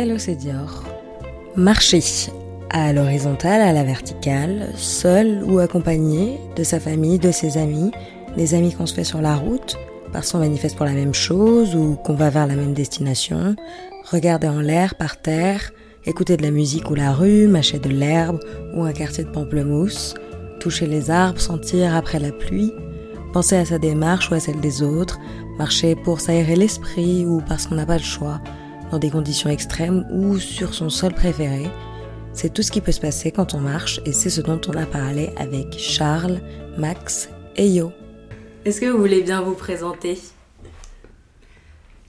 Hello. Marcher à l'horizontale, à la verticale, seul ou accompagné de sa famille, de ses amis, des amis qu'on se fait sur la route, parce qu'on manifeste pour la même chose ou qu'on va vers la même destination, regarder en l'air, par terre, écouter de la musique ou la rue, mâcher de l'herbe ou un quartier de pamplemousse, toucher les arbres, sentir après la pluie, penser à sa démarche ou à celle des autres, marcher pour s'aérer l'esprit ou parce qu'on n'a pas le choix, dans des conditions extrêmes ou sur son sol préféré. C'est tout ce qui peut se passer quand on marche et c'est ce dont on a parlé avec Charles, Max et Yo. Est-ce que vous voulez bien vous présenter?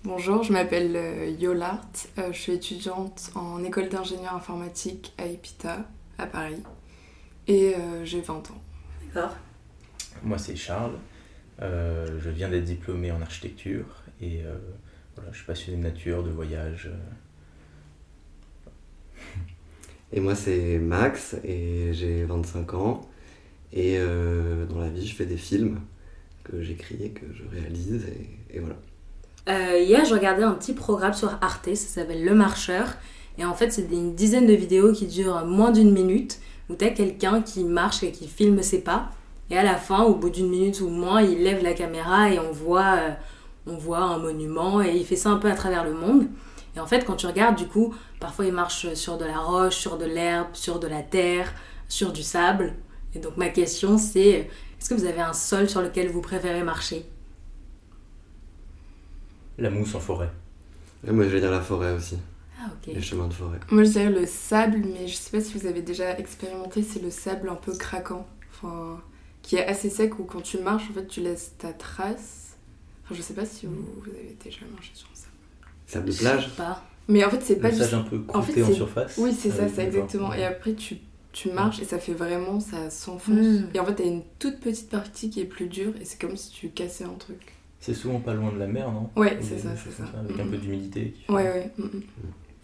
Bonjour, je m'appelle euh, Yolart, euh, je suis étudiante en école d'ingénieur informatique à EPITA, à Paris, et euh, j'ai 20 ans. D'accord. Moi, c'est Charles. Euh, je viens d'être diplômé en architecture et euh, je suis passionné de nature, de voyage. Et moi, c'est Max et j'ai 25 ans. Et euh, dans la vie, je fais des films que j'écris et que je réalise. Et, et voilà. Euh, hier, je regardais un petit programme sur Arte, ça s'appelle Le Marcheur. Et en fait, c'est une dizaine de vidéos qui durent moins d'une minute, où tu as quelqu'un qui marche et qui filme ses pas. Et à la fin, au bout d'une minute ou moins, il lève la caméra et on voit, euh, on voit un monument. Et il fait ça un peu à travers le monde. Et en fait, quand tu regardes, du coup, parfois il marche sur de la roche, sur de l'herbe, sur de la terre, sur du sable. Et donc ma question, c'est est-ce que vous avez un sol sur lequel vous préférez marcher? La mousse en forêt. Et moi, je vais dire la forêt aussi, Ah, ok. les chemins de forêt. Moi, je dirais le sable, mais je sais pas si vous avez déjà expérimenté, c'est le sable un peu craquant, enfin, qui est assez sec où quand tu marches, en fait, tu laisses ta trace. Enfin, je sais pas si vous, vous avez déjà marché sur ça. Sable de Je plage sais pas. Mais en fait, c'est pas du sage un peu en fait, croûté en, surface. Oui, c'est ça, c'est exactement. Et après, tu, tu marches et ça fait vraiment, ça s'enfonce. Mm. Et en fait, t'as une toute petite partie qui est plus dure et c'est comme si tu cassais un truc. C'est souvent pas loin de la mer, non? Ouais, Ou c'est ça, c'est ça. Avec un Mm, peu d'humidité. fait- Ouais, ouais. mm.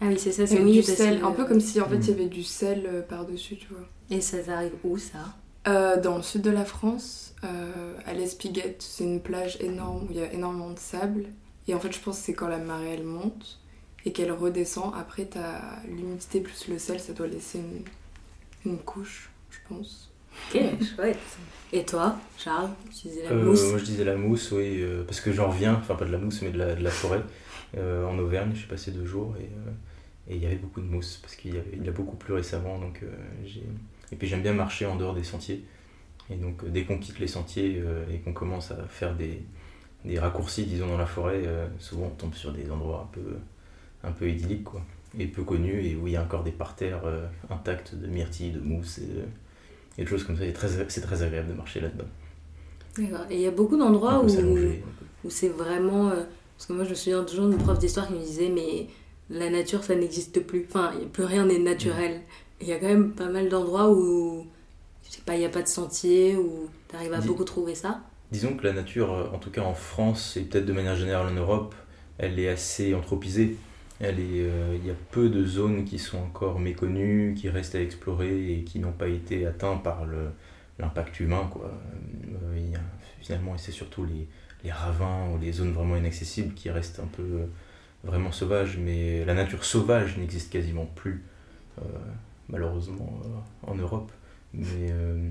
Ah oui, c'est ça, c'est oui. du sel, que- un peu comme si en fait il y avait du sel euh, par-dessus, tu vois. Et ça arrive où ça? Euh, dans le sud de la France, euh, à l'Espiguette, c'est une plage énorme où il y a énormément de sable. Et en fait, je pense que c'est quand la marée elle monte et qu'elle redescend. Après, t'as l'humidité plus le sel, ça doit laisser une, une couche, je pense. Ok, chouette. Et toi, Charles, tu disais la Euh, mousse moi je disais la mousse, oui, euh, parce que j'en reviens, enfin pas de la mousse, mais de la, de la forêt. Euh, en Auvergne, je suis passé deux jours et euh, et il y avait beaucoup de mousse, parce qu'il y, avait- il y a beaucoup plu récemment. Donc, euh, j'ai... Et puis j'aime bien marcher en dehors des sentiers. Et donc euh, dès qu'on quitte les sentiers euh, et qu'on commence à faire des, des raccourcis, disons, dans la forêt, euh, souvent on tombe sur des endroits un peu, un peu idylliques, quoi. Et peu connus, et où il y a encore des parterres intacts de myrtilles, de mousse et de, et de choses comme ça. Et c'est très agréable de marcher là-dedans. D'accord. Et il y a beaucoup d'endroits où, où c'est vraiment. euh, parce que moi, je me souviens toujours d'une prof d'histoire qui me disait Mais la nature, ça n'existe plus. Enfin, plus rien n'est naturel. Et Il y a quand même pas mal d'endroits où. Je sais pas, il n'y a pas de sentier, où tu arrives à Dis- beaucoup trouver ça. Disons que la nature, euh, en tout cas en France et peut-être de manière générale en Europe, elle est assez anthropisée. Elle est, euh, il y a peu de zones qui sont encore méconnues, qui restent à explorer et qui n'ont pas été atteintes par le- l'impact humain. Quoi. Euh, il y a- finalement, c'est surtout les, les ravins ou les zones vraiment inaccessibles qui restent un peu euh, vraiment sauvages. Mais la nature sauvage n'existe quasiment plus, malheureusement, euh, en Europe. Mais, euh,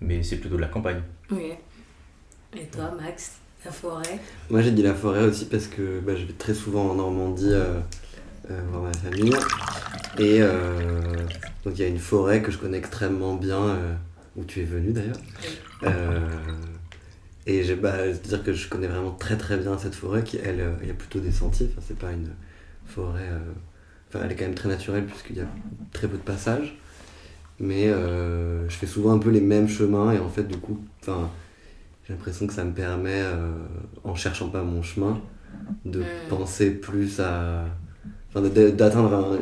mais c'est plutôt de la campagne. Ok. Et toi, Max, la forêt? Moi, j'ai dit la forêt aussi parce que bah, je vais très souvent en Normandie euh, euh, voir ma famille. Et euh, donc, il y a une forêt que je connais extrêmement bien, euh, où tu es venu d'ailleurs. Euh, et j'ai bah, dire que je connais vraiment très très bien cette forêt qui, elle, euh, il y a plutôt des sentiers. Enfin, c'est pas une forêt. Enfin, elle est quand même très naturelle puisqu'il y a très peu de passages. Mais euh, je fais souvent un peu les mêmes chemins et en fait, du coup, enfin, j'ai l'impression que ça me permet, euh, en cherchant pas mon chemin, de Mm. penser plus à. D'atteindre un-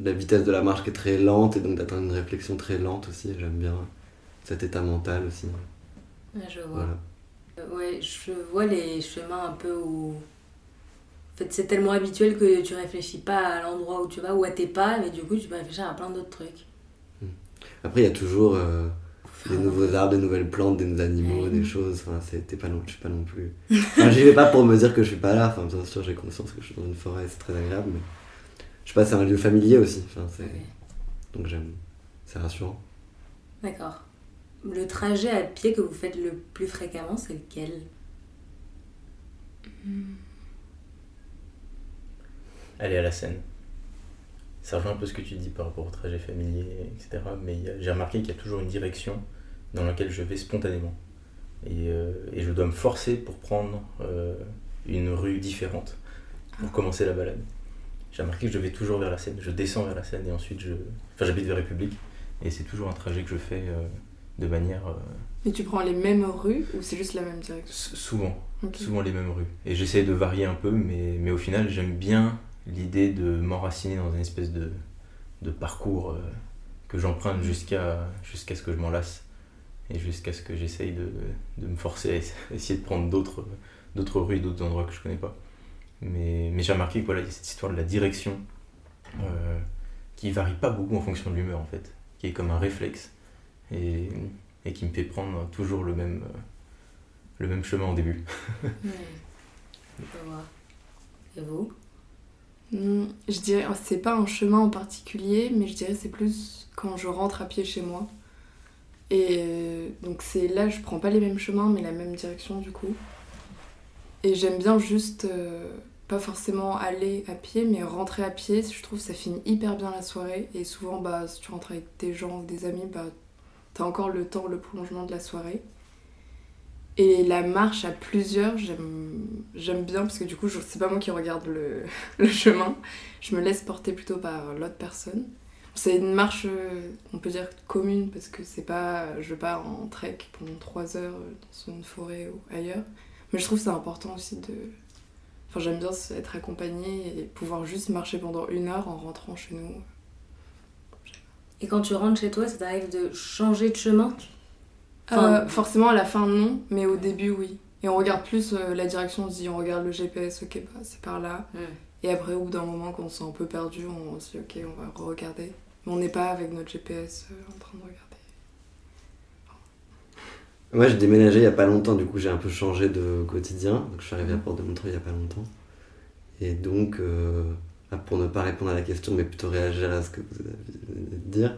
la vitesse de la marche qui est très lente et donc d'atteindre une réflexion très lente aussi. J'aime bien cet état mental aussi. Je vois. Voilà. Ouais, je vois les chemins un peu où. Fait, c'est tellement habituel que tu réfléchis pas à l'endroit où tu vas ou à tes pas, mais du coup, tu peux réfléchir à plein d'autres trucs. Après, il y a toujours euh, des nouveaux arbres, des nouvelles plantes, des nouveaux animaux, Ouais. des choses. Enfin, c'est- t'es pas non, je suis pas non plus. Enfin, j'y vais pas pour me dire que je suis pas là. Enfin, bien sûr, j'ai conscience que je suis dans une forêt, c'est très agréable. Mais je sais pas, c'est un lieu familier aussi. Enfin, c'est-. Donc j'aime. C'est rassurant. D'accord. Le trajet à pied que vous faites le plus fréquemment, c'est lequel? Aller à la scène. Ça rejoint un peu ce que tu dis par rapport au trajet familier, etc. Mais j'ai remarqué qu'il y a toujours une direction dans laquelle je vais spontanément. Et, euh, et je dois me forcer pour prendre euh, une rue différente pour commencer la balade. J'ai remarqué que je vais toujours vers la Seine. Je descends vers la Seine et ensuite je. Enfin, j'habite vers République et c'est toujours un trajet que je fais euh, de manière. Mais tu prends les mêmes rues ou c'est juste la même direction? S- souvent. Souvent les mêmes rues. Et j'essaie de varier un peu, mais, mais au final, j'aime bien l'idée de m'enraciner dans une espèce de, de parcours euh, que j'emprunte jusqu'à jusqu'à ce que je m'en lasse et jusqu'à ce que j'essaye de, de me forcer à essa- essayer de prendre d'autres d'autres rues et d'autres endroits que je connais pas. Mais, mais j'ai remarqué qu'il voilà, il y a cette histoire de la direction euh, qui varie pas beaucoup en fonction de l'humeur en fait, qui est comme un réflexe et, et qui me fait prendre toujours le même, le même chemin au début. Et vous? Je dirais, c'est pas un chemin en particulier, mais je dirais c'est plus quand je rentre à pied chez moi. Et euh, donc c'est là, je prends pas les mêmes chemins, mais la même direction du coup. Et j'aime bien juste, euh, pas forcément aller à pied, mais rentrer à pied. Je trouve ça finit hyper bien la soirée. Et souvent, bah, si tu rentres avec des gens des amis, bah, t'as encore le temps, le prolongement de la soirée. Et la marche à plusieurs, j'aime bien parce que du coup, c'est pas moi qui regarde le, chemin. Je me laisse porter plutôt par l'autre personne. C'est une marche, euh, on peut dire commune parce que c'est pas. Je pars en trek pendant 3 heures dans une forêt ou ailleurs. Mais je trouve c'est important aussi de. Enfin, j'aime bien être accompagnée et pouvoir juste marcher pendant une heure en rentrant chez nous. Et quand tu rentres chez toi, ça t'arrive de changer de chemin? Euh, forcément, à la fin, non, mais au début, oui. Et on regarde plus euh, la direction, on se dit, on regarde le GPS, ok, bah, c'est par là. Et après, au bout d'un moment, quand on se sent un peu perdu, on se dit, ok, on va regarder. Mais on n'est pas avec notre GPS euh, en train de regarder. Moi, j'ai déménagé il y a pas longtemps, du coup, j'ai un peu changé de quotidien. Donc, je suis arrivé à Porte de Montreuil il y a pas longtemps. Et donc, euh, ah, pour ne pas répondre à la question, mais plutôt réagir à ce que vous avez de dire,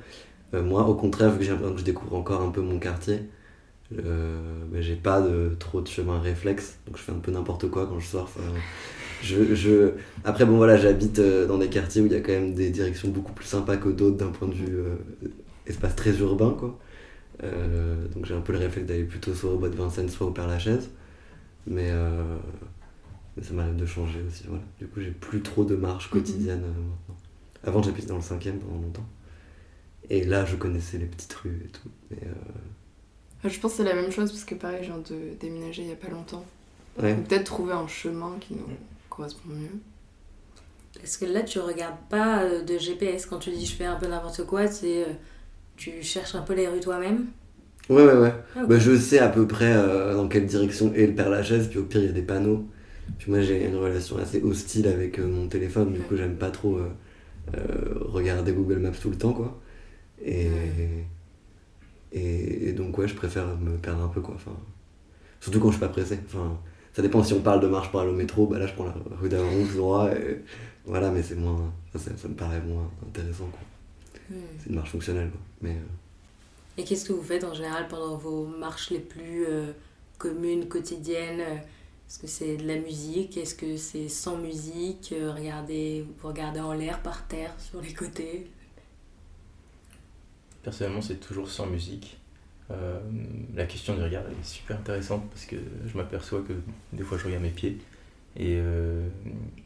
moi, au contraire, vu que j'ai l'impression que je découvre encore un peu mon quartier, euh, ben, j'ai pas de, trop de chemin réflexe, donc je fais un peu n'importe quoi quand je sors. Je, je... Après, bon, voilà, j'habite euh, dans des quartiers où il y a quand même des directions beaucoup plus sympas que d'autres d'un point de vue euh, espace très urbain, quoi. Euh, donc j'ai un peu le réflexe d'aller plutôt soit au bois de Vincennes, soit au Père Lachaise. Mais, euh, mais ça m'arrive de changer aussi. Voilà. Du coup, j'ai plus trop de marche quotidienne euh, maintenant. Avant, j'habitais dans le 5 pendant longtemps. Et là, je connaissais les petites rues et tout. Euh, Enfin, je pense que c'est la même chose parce que pareil, je viens de déménager il y a pas longtemps. ouais. Peut-être trouver un chemin qui nous correspond mieux. Parce que là, tu regardes pas euh, de GPS. Quand tu dis je fais un peu n'importe quoi, c'est. euh, tu cherches un peu les rues toi-même? Ouais, ouais, ouais. Ah. Bah, je sais à peu près euh, dans quelle direction est le Père Lachaise, puis au pire, il y a des panneaux. Puis moi, j'ai une relation assez hostile avec euh, mon téléphone, du coup, j'aime pas trop euh, euh, regarder Google Maps tout le temps, quoi. Et, et, et donc, ouais, je préfère me perdre un peu, quoi. Enfin, surtout quand je suis pas pressé. Enfin, ça dépend si on parle de marche pour aller au métro, bah là, je prends la rue tout droit, et voilà, mais c'est moins. Ça, ça me paraît moins intéressant, quoi. C'est une marche fonctionnelle, quoi. Mais. euh, Et qu'est-ce que vous faites en général pendant vos marches les plus euh, communes, quotidiennes euh, Est-ce que c'est de la musique? Est-ce que c'est sans musique? Euh, regardez, Vous regardez en l'air, par terre, sur les côtés? Personnellement, c'est toujours sans musique. Euh, la question du regard est super intéressante parce que je m'aperçois que des fois je regarde mes pieds et, euh,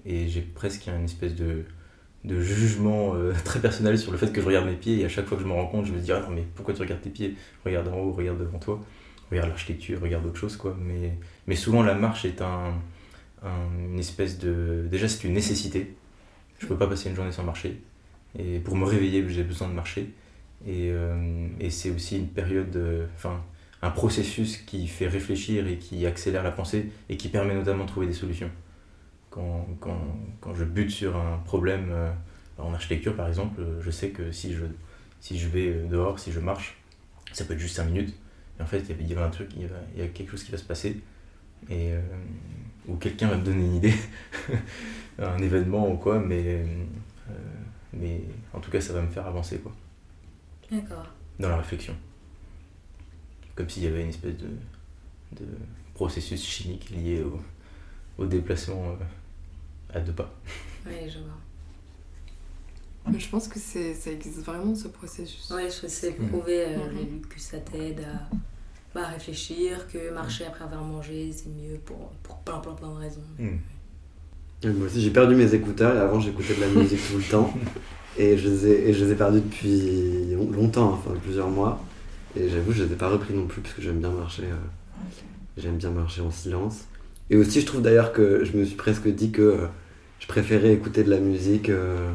j'ai presque une espèce de, jugement euh, très personnel sur le fait que je regarde mes pieds et à chaque fois que je me rends compte, je me dis ah non mais pourquoi tu regardes tes pieds? Regarde en haut, regarde devant toi, regarde l'architecture, regarde autre chose quoi. Mais, souvent la marche est un, un- une espèce de... Déjà c'est une nécessité. Je peux pas passer une journée sans marcher et pour me réveiller j'ai besoin de marcher. Et, euh, et c'est aussi une période, enfin, un processus qui fait réfléchir et qui accélère la pensée et qui permet notamment de trouver des solutions. Quand, quand, quand je bute sur un problème euh, en architecture, par exemple, je sais que si je, si je vais euh, dehors, si je marche, ça peut être juste 5 minutes. Et en fait, il y a- un truc, quelque chose qui va se passer. Et, ou quelqu'un va me donner une idée, un événement ou quoi, mais mais en tout cas, ça va me faire avancer, quoi. D'accord. Dans la réflexion. Comme s'il y avait une espèce de, de processus chimique lié au, au déplacement euh, à deux pas. Oui, je vois. Mais je pense que c'est, ça existe vraiment ce processus. Ouais, je sais Mm. prouver, euh, Mhm. j'ai lu que ça t'aide à, bah, à réfléchir, que marcher après avoir mangé, c'est mieux pour, pour plein, plein, plein de raisons. Et Moi aussi, j'ai perdu mes écouteurs et avant, j'écoutais de la musique tout le temps. Et je les ai, et je les ai perdus depuis long- longtemps, enfin plusieurs mois. Et j'avoue, je les ai pas repris non plus parce que j'aime bien marcher. euh, j'aime bien marcher en silence. Et aussi, je trouve d'ailleurs que je me suis presque dit que euh, je préférais écouter de la musique euh,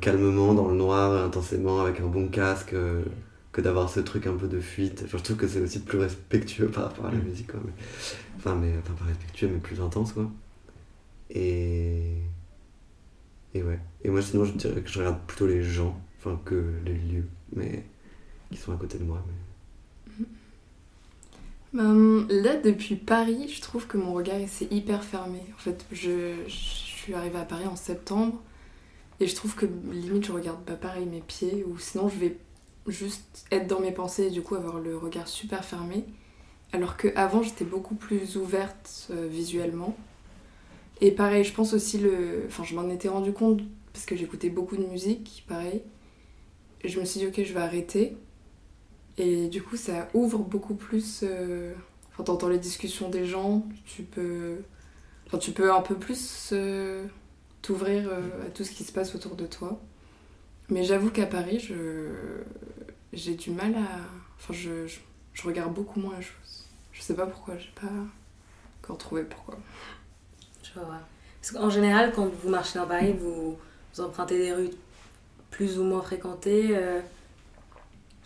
calmement, dans le noir, intensément, avec un bon casque, que d'avoir ce truc un peu de fuite. Enfin, je trouve que c'est aussi plus respectueux par rapport à la Mm. musique. Quoi. mais- Enfin, mais, enfin, pas respectueux, mais plus intense, quoi. Et. Et ouais. Et moi, sinon, je dirais que je regarde plutôt les gens, enfin, que les lieux, mais. qui sont à côté de moi. Mais... Ben, là, depuis Paris, je trouve que mon regard s'est hyper fermé. En fait, je, je suis arrivée à Paris en septembre et je trouve que limite je regarde pas pareil mes pieds ou sinon je vais juste être dans mes pensées et du coup avoir le regard super fermé. Alors que avant j'étais beaucoup plus ouverte euh, visuellement. Et pareil, je pense aussi le. Enfin, je m'en étais rendu compte parce que j'écoutais beaucoup de musique, pareil. Et je me suis dit, ok, je vais arrêter. Et du coup, ça ouvre beaucoup plus. euh, Enfin, t'entends les discussions des gens, tu peux. Enfin, tu peux un peu plus euh, t'ouvrir euh, à tout ce qui se passe autour de toi. Mais j'avoue qu'à Paris, je. J'ai du mal à. Enfin, je, je, je regarde beaucoup moins les choses. Je sais pas pourquoi, j'ai pas encore trouvé pourquoi. Je vois. Parce qu'en général, quand vous marchez dans Paris, vous, vous empruntez des rues plus ou moins fréquentées. euh,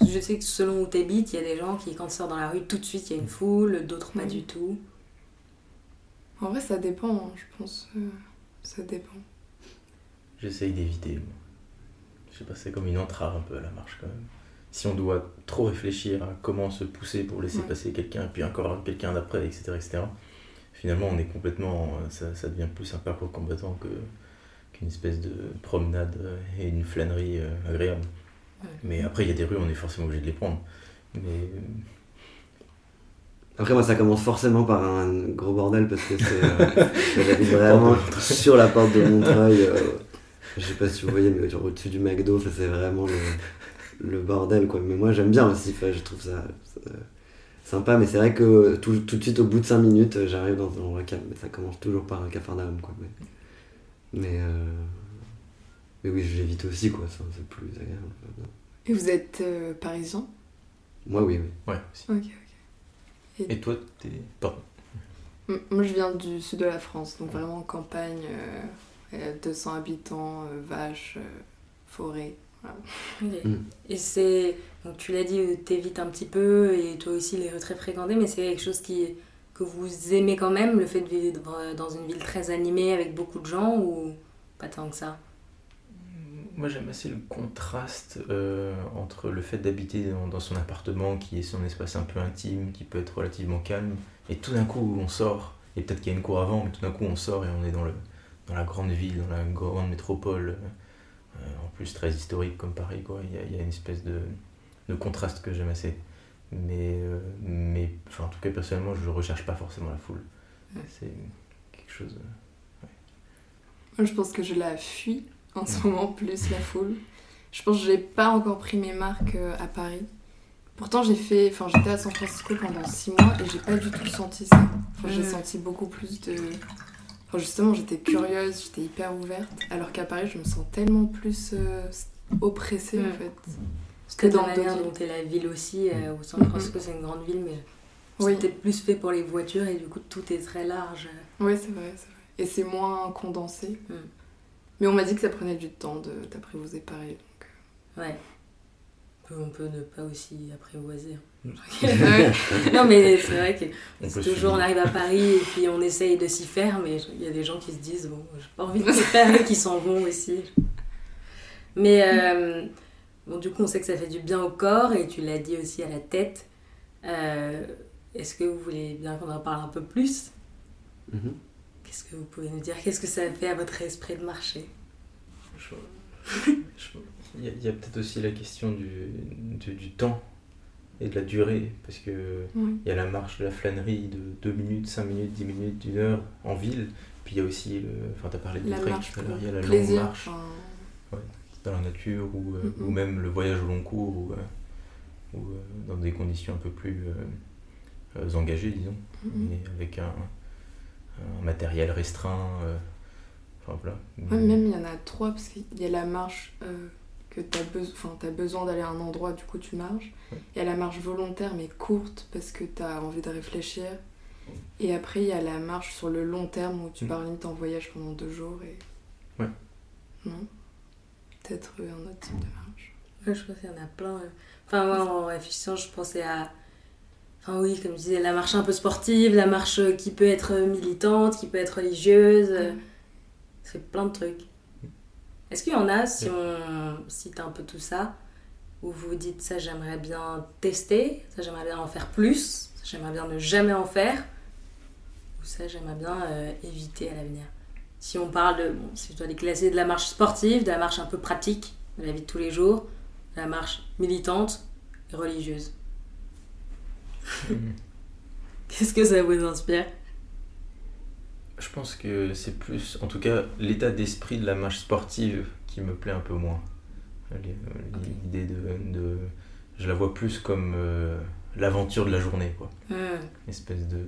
je sais que selon où tu habites, il y a des gens qui, quand ils sortent dans la rue, tout de suite, il y a une foule, d'autres pas du tout. En vrai, ça dépend, hein, je pense. euh, ça dépend. J'essaye d'éviter. moi. Je sais pas, c'est comme une entrave un peu à la marche quand même. Si on doit trop réfléchir à comment se pousser pour laisser Ouais. passer quelqu'un, et puis encore quelqu'un d'après, etc., etc., finalement on est complètement. euh, Ça, ça devient plus un parcours combattant que, qu'une espèce de promenade euh, et une flânerie euh, agréable. Ouais. Mais après, il y a des rues, on est forcément obligé de les prendre. Mais Après, moi, ça commence forcément par un gros bordel parce que c'est. euh, j'habite vraiment sur la porte de Montreuil. euh, je sais pas si vous voyez, mais genre au-dessus du McDo, ça, c'est vraiment le, le bordel, quoi. Mais moi, j'aime bien aussi, je trouve ça, ça sympa, mais c'est vrai que tout, tout de suite, au bout de 5 minutes, euh, j'arrive dans un endroit calme. Mais ça commence toujours par un capharnaüm, quoi. Mais, mais, euh, mais oui, je l'évite aussi, quoi. ça, C'est plus agréable. Et vous êtes euh, parisien? Moi, oui, oui. ouais, aussi. Ok, ok. Et toi, t'es. Pardon. Moi, je viens du sud de la France, donc vraiment campagne, euh, euh, 200 habitants, euh, vaches, euh, Mm. Et c'est. Donc tu l'as dit, t'évites un petit peu, et toi aussi les rues très fréquentées, mais c'est quelque chose qui, que vous aimez quand même, le fait de vivre dans une ville très animée avec beaucoup de gens, ou pas tant que ça? Moi j'aime assez le contraste euh, entre le fait d'habiter dans, dans son appartement qui est son espace un peu intime, qui peut être relativement calme, et tout d'un coup on sort, et peut-être qu'il y a une cour avant, mais tout d'un coup on sort et on est dans, le, dans la grande ville, dans la grande métropole, euh, en plus très historique comme Paris, quoi. Il y a, il y a une espèce de, de contraste que j'aime assez. Mais, euh, mais enfin, en tout cas personnellement je recherche pas forcément la foule. Ouais. C'est quelque chose... euh, Moi, je pense que je la fuis en ce moment, plus la foule. Je pense que j'ai pas encore pris mes marques euh, à Paris. Pourtant, j'ai fait, enfin, j'étais à San Francisco pendant 6 mois et j'ai pas du tout senti ça. Enfin, j'ai Mhm. senti beaucoup plus de. Enfin, justement, j'étais curieuse, j'étais hyper ouverte. Alors qu'à Paris, je me sens tellement plus euh, oppressée en Mhm. fait. Parce que dans dans la manière dont est la ville aussi, euh, où San Mhm. Francisco c'est une grande ville, mais Oui. c'était plus fait pour les voitures et du coup tout est très large. Oui, c'est vrai, c'est vrai. Et c'est moins condensé. Mm. Mais on m'a dit que ça prenait du temps de d'apprivoiser Paris. Donc... Ouais. On peut ne pas aussi apprivoiser. Non mais c'est vrai que toujours on arrive à Paris et puis on essaye de s'y faire, mais il y a des gens qui se disent bon, j'ai pas envie de s'y faire et qui s'en vont aussi. Mais euh, bon, du coup, on sait que ça fait du bien au corps et tu l'as dit aussi à la tête. Euh, Est-ce que vous voulez bien qu'on en parle un peu plus? Mhm. Qu'est-ce que vous pouvez nous dire? Qu'est-ce que ça fait à votre esprit de marcher? Il y a, peut-être aussi la question du, du, temps et de la durée, parce que il y a la marche de la flânerie de 2 minutes, 5 minutes, 10 minutes, 1 heure en ville, puis il y a aussi, le, enfin tu as parlé de la marche tout à l'heure, il y a la longue marche dans la nature, ou, euh, ou même le voyage au long cours, ou, euh, ou euh, dans des conditions un peu plus engagées, disons, mais avec un, un matériel restreint. Enfin, voilà. même il y en a trois, parce qu'il y a la marche que tu as, as, besoin d'aller à un endroit, du coup tu marches. Il y a la marche volontaire mais courte parce que tu as envie de réfléchir. Et après, il y a la marche sur le long terme où tu mm. pars limite en voyage pendant deux jours. Et... Ouais. Non? Peut-être un autre type de marche. Ouais, je pense qu'il y en a plein. Enfin, moi, en réfléchissant, je pensais à. Enfin, oui, comme je disais, la marche un peu sportive, la marche qui peut être militante, qui peut être religieuse. C'est plein de trucs. Est-ce qu'il y en a, si on cite un peu tout ça, où vous dites ça j'aimerais bien tester, ça j'aimerais bien en faire plus, ça j'aimerais bien ne jamais en faire, ou ça j'aimerais bien euh, éviter à l'avenir? Si on parle de, bon, si je dois les classer, de la marche sportive, de la marche un peu pratique, de la vie de tous les jours, de la marche militante et religieuse. Qu'est-ce que ça vous inspire? Je pense que c'est plus, en tout cas, l'état d'esprit de la marche sportive qui me plaît un peu moins. L'idée de, Je la vois plus comme euh, l'aventure de la journée, quoi. Une espèce de.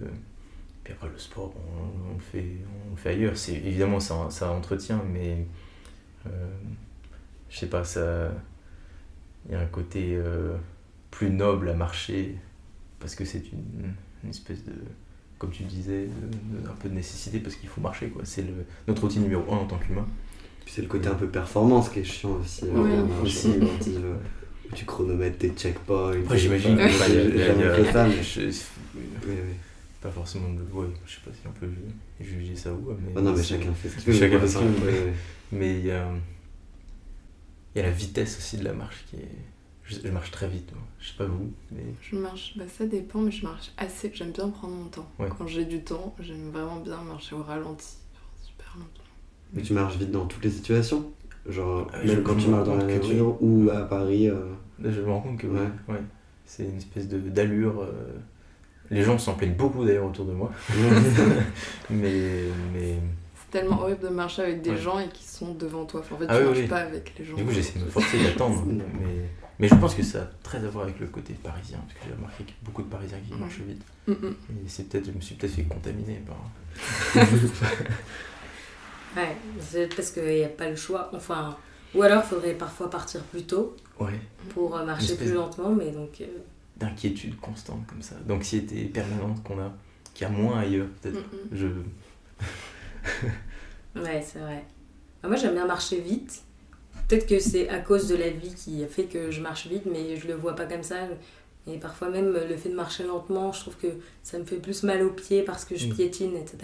Puis après, le sport, on, le, fait, on fait ailleurs. Évidemment, ça, ça entretient, mais. Euh, je sais pas, ça. Il y a un côté euh, plus noble à marcher parce que c'est une espèce de comme tu disais, un peu de nécessité parce qu'il faut marcher. quoi. C'est notre outil numéro un en tant qu'humain. Puis c'est le côté un peu performance qui est chiant aussi. Oui, aussi. où tu chronomètres tes checkpoints. j'imagine que ça, mais... Pas forcément de. Ouais, je sais pas si on peut juger ça ou. Mais ah non, mais chacun fait ce qu'il veut. Chacun fait ce qu'il veut. Mais il y a. Il y a la vitesse aussi de la marche qui est je, marche très vite, moi. je sais pas vous. Mais... Je marche, bah ça dépend, mais je marche assez. J'aime bien prendre mon temps. Quand j'ai du temps, j'aime vraiment bien marcher au ralenti, super longtemps. Mais tu marches vite dans toutes les situations Genre, euh, même quand tu marches dans la nature ou à Paris euh... je me rends compte que ouais. ouais. C'est une espèce d'allure. Euh... Les gens s'en plaignent beaucoup d'ailleurs autour de moi. mais. mais... C'est tellement horrible de marcher avec des gens et qui sont devant toi. en fait, ah, tu marches pas avec les gens. Du coup, j'essaie de me forcer d'attendre. mais mais je pense que ça a très à voir avec le côté parisien, parce que j'ai remarqué qu'il y a beaucoup de Parisiens qui marchent vite. Et c'est peut-être, je me suis peut-être fait contaminer par. ouais, c'est parce qu'il n'y a pas le choix. Enfin, ou alors il faudrait parfois partir plus tôt ouais. pour euh, marcher plus lentement, mais donc. Euh, d'inquiétude constante comme ça, d'anxiété permanente qu'on a, qu'il y a moins ailleurs, peut-être. Je. ouais, c'est vrai. Bah, moi j'aime bien marcher vite Peut-être que c'est à cause de la vie qui a fait que je marche vite, mais je le vois pas comme ça. Et parfois même le fait de marcher lentement, je trouve que ça me fait plus mal aux pieds parce que je mm. piétine, etc.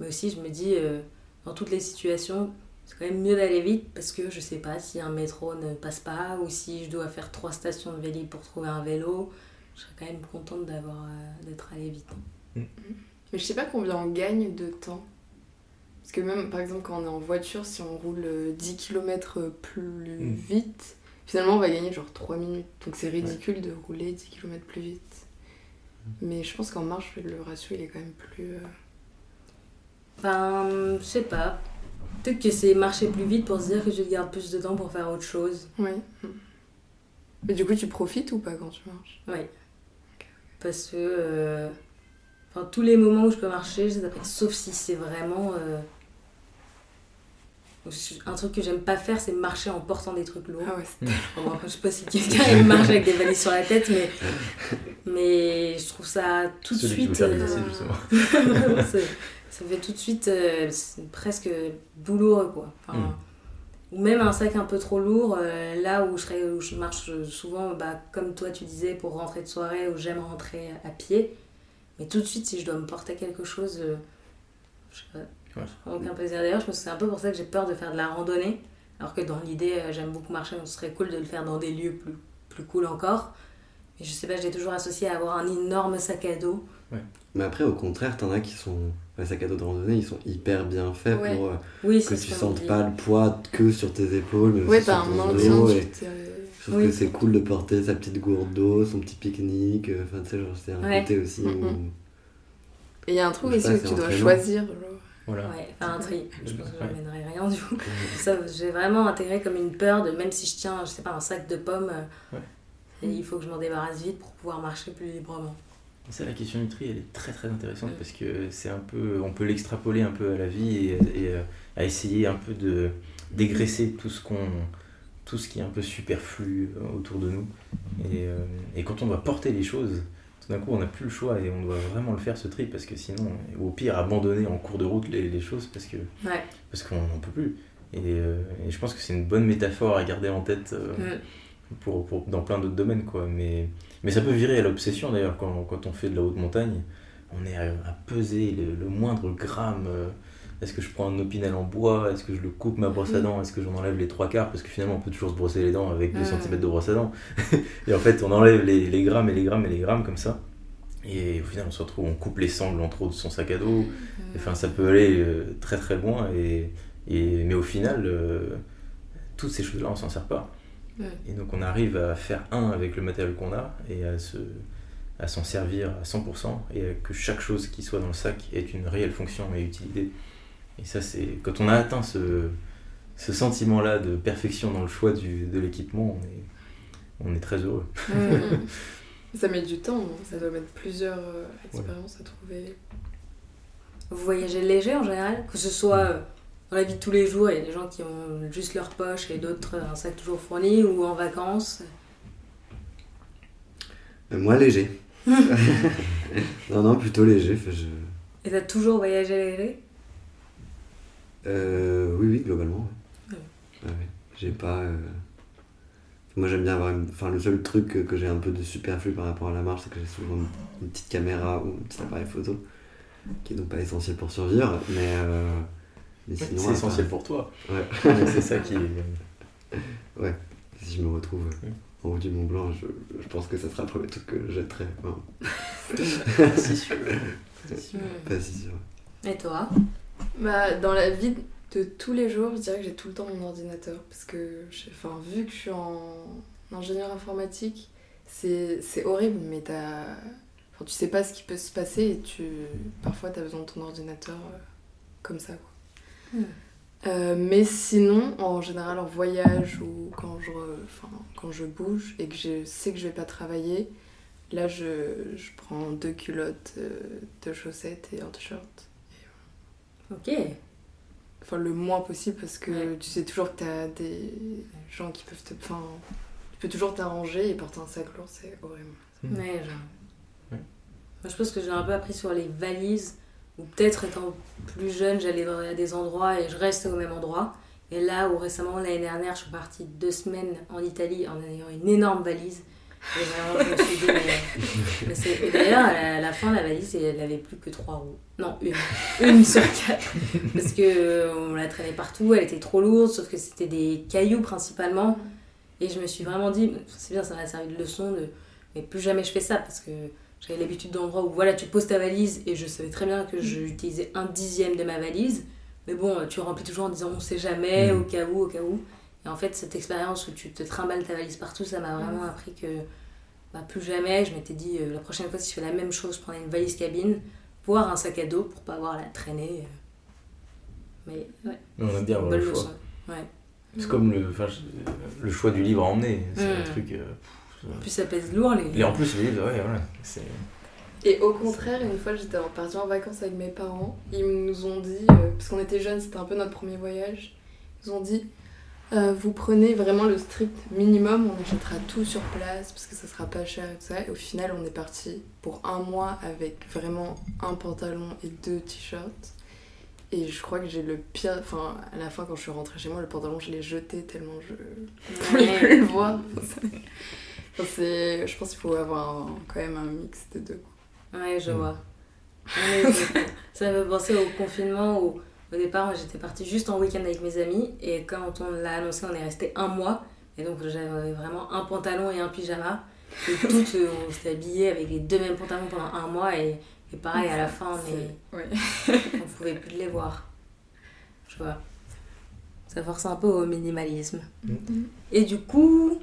Mais aussi je me dis, euh, dans toutes les situations, c'est quand même mieux d'aller vite parce que je sais pas si un métro ne passe pas ou si je dois faire trois stations de vélo pour trouver un vélo. Je serais quand même contente d'avoir euh, d'être allée vite. Mm. Mais je sais pas combien on gagne de temps parce que même, par exemple, quand on est en voiture, si on roule 10 euh, km plus mm. vite, finalement, on va gagner genre 3 minutes. Donc c'est ridicule de rouler 10 km plus vite. Mm. Mais je pense qu'en marche, le ratio, il est quand même plus... Enfin, euh, je sais pas. Peut-être que c'est marcher plus vite pour se dire que je garde plus de temps pour faire autre chose. Oui. Mais du coup, tu profites ou pas quand tu marches? Oui. Parce que... Euh, enfin, tous les moments où je peux marcher, sauf si c'est vraiment un truc que j'aime pas faire, c'est marcher en portant des trucs lourds. Ah ouais, bon, je sais pas si quelqu'un marche avec des valises sur la tête, mais, mais je trouve ça tout de suite. Euh... ça fait tout de suite euh, presque douloureux, quoi. Enfin, hmm. Ou même un sac un peu trop lourd, euh, là où je, serais, où je marche souvent, bah, comme toi tu disais, pour rentrer de soirée, où j'aime rentrer à pied. Mais tout de suite, si je dois me porter quelque chose, euh, je sais pas, aucun plaisir. D'ailleurs, je pense que c'est un peu pour ça que j'ai peur de faire de la randonnée. Alors que dans l'idée, euh, j'aime beaucoup marcher, donc ce serait cool de le faire dans des lieux plus, plus cool encore. Mais je sais pas, j'ai toujours associé à avoir un énorme sac à dos. Mais après, au contraire, t'en as qui sont les sacs à dos de randonnée, ils sont hyper bien faits Ouais. pour euh, Oui, que tu sentes pas le poids que sur tes épaules, mais Ouais, aussi t'as sur un ton dos. Et je trouve Oui. que c'est cool de porter sa petite gourde d'eau, son petit pique-nique. euh, Enfin, tu sais, genre, c'est un Ouais. côté aussi Mhm. où. Et il y a un truc Je aussi où tu dois choisir. Genre. Voilà. Ouais, faire un tri. Je pense que Ouais. j'emmènerai rien du coup. Ça, j'ai vraiment intégré comme une peur de même si je tiens, je sais pas, un sac de pommes, euh, Ouais. et il faut que je m'en débarrasse vite pour pouvoir marcher plus librement. Ça, la question du tri, elle est très très intéressante Mm. parce que c'est un peu, on peut l'extrapoler un peu à la vie et, et, euh, à essayer un peu de dégraisser tout ce qu'on, tout ce qui est un peu superflu euh, autour de nous. Et, euh, et quand on doit porter les choses, tout d'un coup, on n'a plus le choix et on doit vraiment le faire ce tri parce que sinon, ou au pire, abandonner en cours de route les, les choses parce que Ouais. parce qu'on n'en peut plus. Et, euh, et je pense que c'est une bonne métaphore à garder en tête. euh, Mm. pour, pour- dans plein d'autres domaines quoi mais mais ça peut virer à l'obsession d'ailleurs quand, quand on fait de la haute montagne on est à, à peser le, le moindre gramme est-ce que je prends un opinel en bois? Est-ce que je le coupe ma brosse à dents? Est-ce que j'en enlève les trois quarts? Parce que finalement on peut toujours se brosser les dents avec 2 Mm. cm de brosse à dents et en fait on enlève les, les grammes et les grammes et les grammes comme ça et au final on se retrouve on coupe les sangles en trop de son sac à dos Enfin, ça peut aller euh, très très loin, et, et, mais au final, euh, toutes ces choses-là, on s'en sert pas. Ouais. Et donc, on arrive à faire un avec le matériel qu'on a et à se à s'en servir à 100% et à que chaque chose qui soit dans le sac ait une réelle fonction et utilité. Et ça, c'est quand on a atteint ce, ce sentiment-là de perfection dans le choix du, de l'équipement, on est, on est très heureux. Mm. Ça met du temps, non ça doit mettre plusieurs euh, expériences à trouver. Vous voyagez léger en général? Que ce soit euh, dans la vie de tous les jours, il y a des gens qui ont juste leur poche et d'autres euh, un sac toujours fourni, ou en vacances? Euh, Moi, léger. non, non, plutôt léger. Je... Et t'as toujours voyagé léger? Euh, oui, oui, globalement. Ouais. Ouais. Ouais, ouais. J'ai pas. euh, Moi, j'aime bien avoir. Une... Enfin, le seul truc que, j'ai un peu de superflu par rapport à la marche, c'est que j'ai souvent une, petite caméra ou un petit appareil photo, qui est donc pas essentiel pour survivre, mais. euh, mais sinon, C'est essentiel pour toi. Ouais. c'est ça qui est. Si je me retrouve Oui. en haut du Mont Blanc, je, je pense que ça sera le premier truc que je jetterai. Non, si sûr. pas si sûr. Et toi? Bah, dans la vie de tous les jours, je dirais que j'ai tout le temps mon ordinateur. Parce que, je- enfin, vu que je suis en ingénieur informatique, c'est horrible, mais t'as. Enfin, tu sais pas ce qui peut se passer et tu. Parfois, t'as besoin de ton ordinateur euh, comme ça, quoi. Euh, mais sinon, en général, en voyage ou quand je, enfin, quand je bouge et que je sais que je vais pas travailler, là, je, je prends deux culottes, euh, deux chaussettes et un t-shirt. Ok. Enfin, le moins possible parce que Ouais. tu sais toujours que t'as des gens qui peuvent te. Enfin, tu peux toujours t'arranger et porter un sac lourd, c'est horrible. Mm. Ouais, genre. Ouais. Moi, je pense que j'ai un peu appris sur les valises, ou peut-être étant plus jeune, j'allais à des endroits et je reste au même endroit. Et là où récemment, l'année dernière, je suis partie deux semaines en Italie en ayant une énorme valise. Et vraiment, je me suis dit, mais- Et d'ailleurs, à la, fin, la valise, elle avait plus que trois roues. Non, une. Une sur quatre. Parce que euh, on la traînait partout, elle était trop lourde, sauf que c'était des cailloux principalement. Et je me suis vraiment dit, c'est bien, ça m'a servi de leçon de. Mais plus jamais je fais ça parce que j'avais l'habitude d'endroits où voilà, tu poses ta valise et je savais très bien que j'utilisais un dixième de ma valise. Mais bon, tu remplis toujours en disant on sait jamais, Mm. au cas où, au cas où. Et en fait, cette expérience où tu te trimbales ta valise partout, ça m'a vraiment appris que bah, plus jamais, je m'étais dit euh, la prochaine fois si je fais la même chose, je prendrais une valise cabine, voire un sac à dos pour pas avoir à la traîner. Mais ouais, Mais on aime bien avoir le choix. leçon. Ouais. C'est comme le, le choix du livre à emmener. C'est Mm. un truc. euh, En plus, ça pèse lourd les Et en plus, les livres, ouais, voilà. c'est- Et au contraire, une fois j'étais partie en vacances avec mes parents, ils nous ont dit, euh, parce qu'on était jeunes, c'était un peu notre premier voyage, ils nous ont dit euh, vous prenez vraiment le strict minimum, on achètera tout sur place parce que ça sera pas cher et tout ça. Et au final, on est parti pour un mois avec vraiment un pantalon et deux t-shirts. Et je crois que j'ai le pire. Enfin, à la fin, quand je suis rentrée chez moi, le pantalon, je l'ai jeté tellement je voulais plus le voir. Enfin, c'est- je pense qu'il faut avoir un- quand même un mix des deux. Ouais, je Mm. vois. Ouais, je- ça me fait penser au confinement où, au départ, j'étais partie juste en week-end avec mes amis. Et quand on l'a annoncé, on est resté un mois. Et donc, j'avais vraiment un pantalon et un pyjama. Et toutes, euh, on s'était habillés avec les deux mêmes pantalons pendant un mois. Et, Et pareil, à la fin, C'est- mais ouais. on pouvait plus les voir. Tu vois. Ça force un peu au minimalisme. Mhm. Et du coup,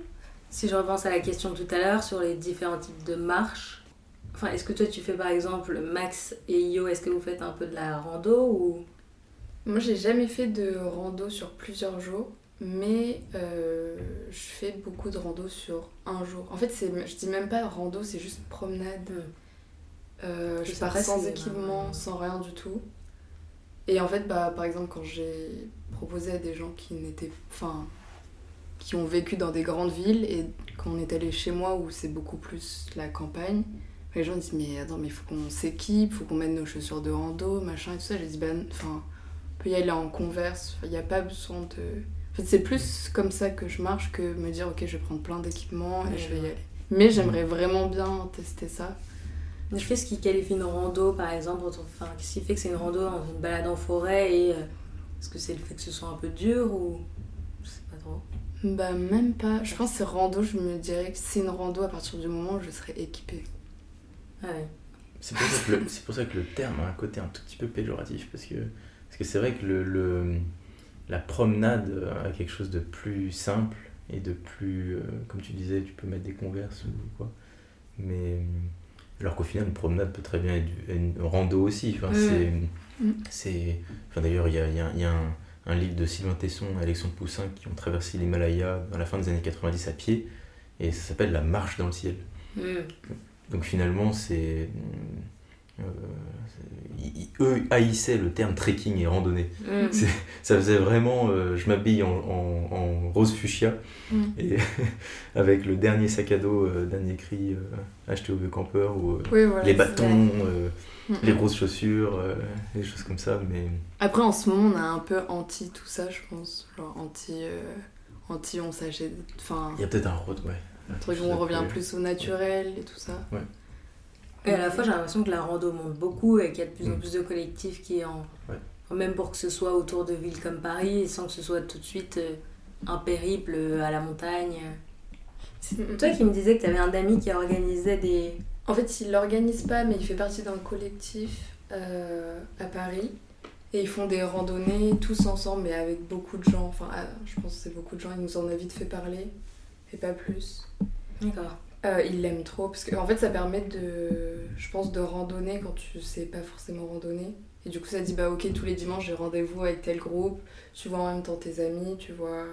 si je repense à la question tout à l'heure sur les différents types de marches, enfin, est-ce que toi tu fais par exemple Max et Io, est-ce que vous faites un peu de la rando ou Moi, j'ai jamais fait de rando sur plusieurs jours, mais euh, je fais beaucoup de rando sur un jour. En fait, je dis même pas rando, c'est juste promenade. Euh, je pars sans équipement, sans rien du tout. Et en fait, bah, par exemple, quand j'ai proposé à des gens qui n'étaient, enfin, qui ont vécu dans des grandes villes et qu'on est allé chez moi où c'est beaucoup plus la campagne, les gens disent mais attends mais faut qu'on s'équipe, faut qu'on mette nos chaussures de rando, machin et tout ça. J'ai dit ben, enfin, on peut y aller en converse, il n'y a pas besoin de. En fait, c'est plus comme ça que je marche que me dire ok je vais prendre plein d'équipements et Ouais, je vais y aller. Mais j'aimerais vraiment bien tester ça. Mais Qu'est-ce qui qualifie une rando par exemple enfin, Qu'est-ce qui fait que c'est une rando, une balade en forêt et euh, est-ce que c'est le fait que ce soit un peu dur ou je sais pas trop? Bah même pas. Je pense que c'est rando, je me dirais que c'est une rando à partir du moment où je serai équipée. Ah ouais. C'est pour, ça que le- c'est pour ça que le terme a un côté un tout petit peu péjoratif, parce que que c'est vrai que le, le- la promenade a quelque chose de plus simple et de plus, euh, comme tu disais, tu peux mettre des converses ou quoi. Mais euh, alors qu'au final, une promenade peut très bien être une rando aussi. Enfin, Mm. c'est, c'est, enfin, d'ailleurs, il y a, y a- il y a un, un livre de Sylvain Tesson et Alexandre Poussin qui ont traversé l'Himalaya à la fin des années 90 à pied, et ça s'appelle La marche dans le ciel. Donc finalement, c'est. Ils- eux haïssaient le terme trekking et randonnée. C'est- Ça faisait vraiment. euh, je m'habille en, en- en rose fuchsia Mm. et avec le dernier sac à dos euh, dernier cri euh, acheté au vieux campeur ou Oui, voilà. les bâtons, Mm. les grosses chaussures, des choses comme ça. Mais Après, en ce moment, on a un peu anti tout ça, je pense. Genre anti. anti, on s'achète. Enfin, il y a peut-être un road, ouais. un truc où on revient plus au naturel et tout ça. Et à la fois, j'ai l'impression que la rando monte beaucoup et qu'il y a de plus en Mm. plus de collectifs qui en. Ouais. Même pour que ce soit autour de villes comme Paris, sans que ce soit tout de suite euh, un périple euh, à la montagne. C'est toi qui me disais que tu avais un ami qui organisait des. En fait, il l'organise pas, mais il fait partie d'un collectif euh, à Paris. Et ils font des randonnées tous ensemble, mais avec beaucoup de gens. Enfin, je pense que c'est beaucoup de gens. Il nous en a vite fait parler, et pas plus. D'accord. Euh, il l'aime trop, parce qu'en fait, ça permet de, je pense, de randonner quand tu sais pas forcément randonner. Et du coup, ça dit, bah ok, tous les dimanches, j'ai rendez-vous avec tel groupe. Tu vois en même temps tes amis, tu vois.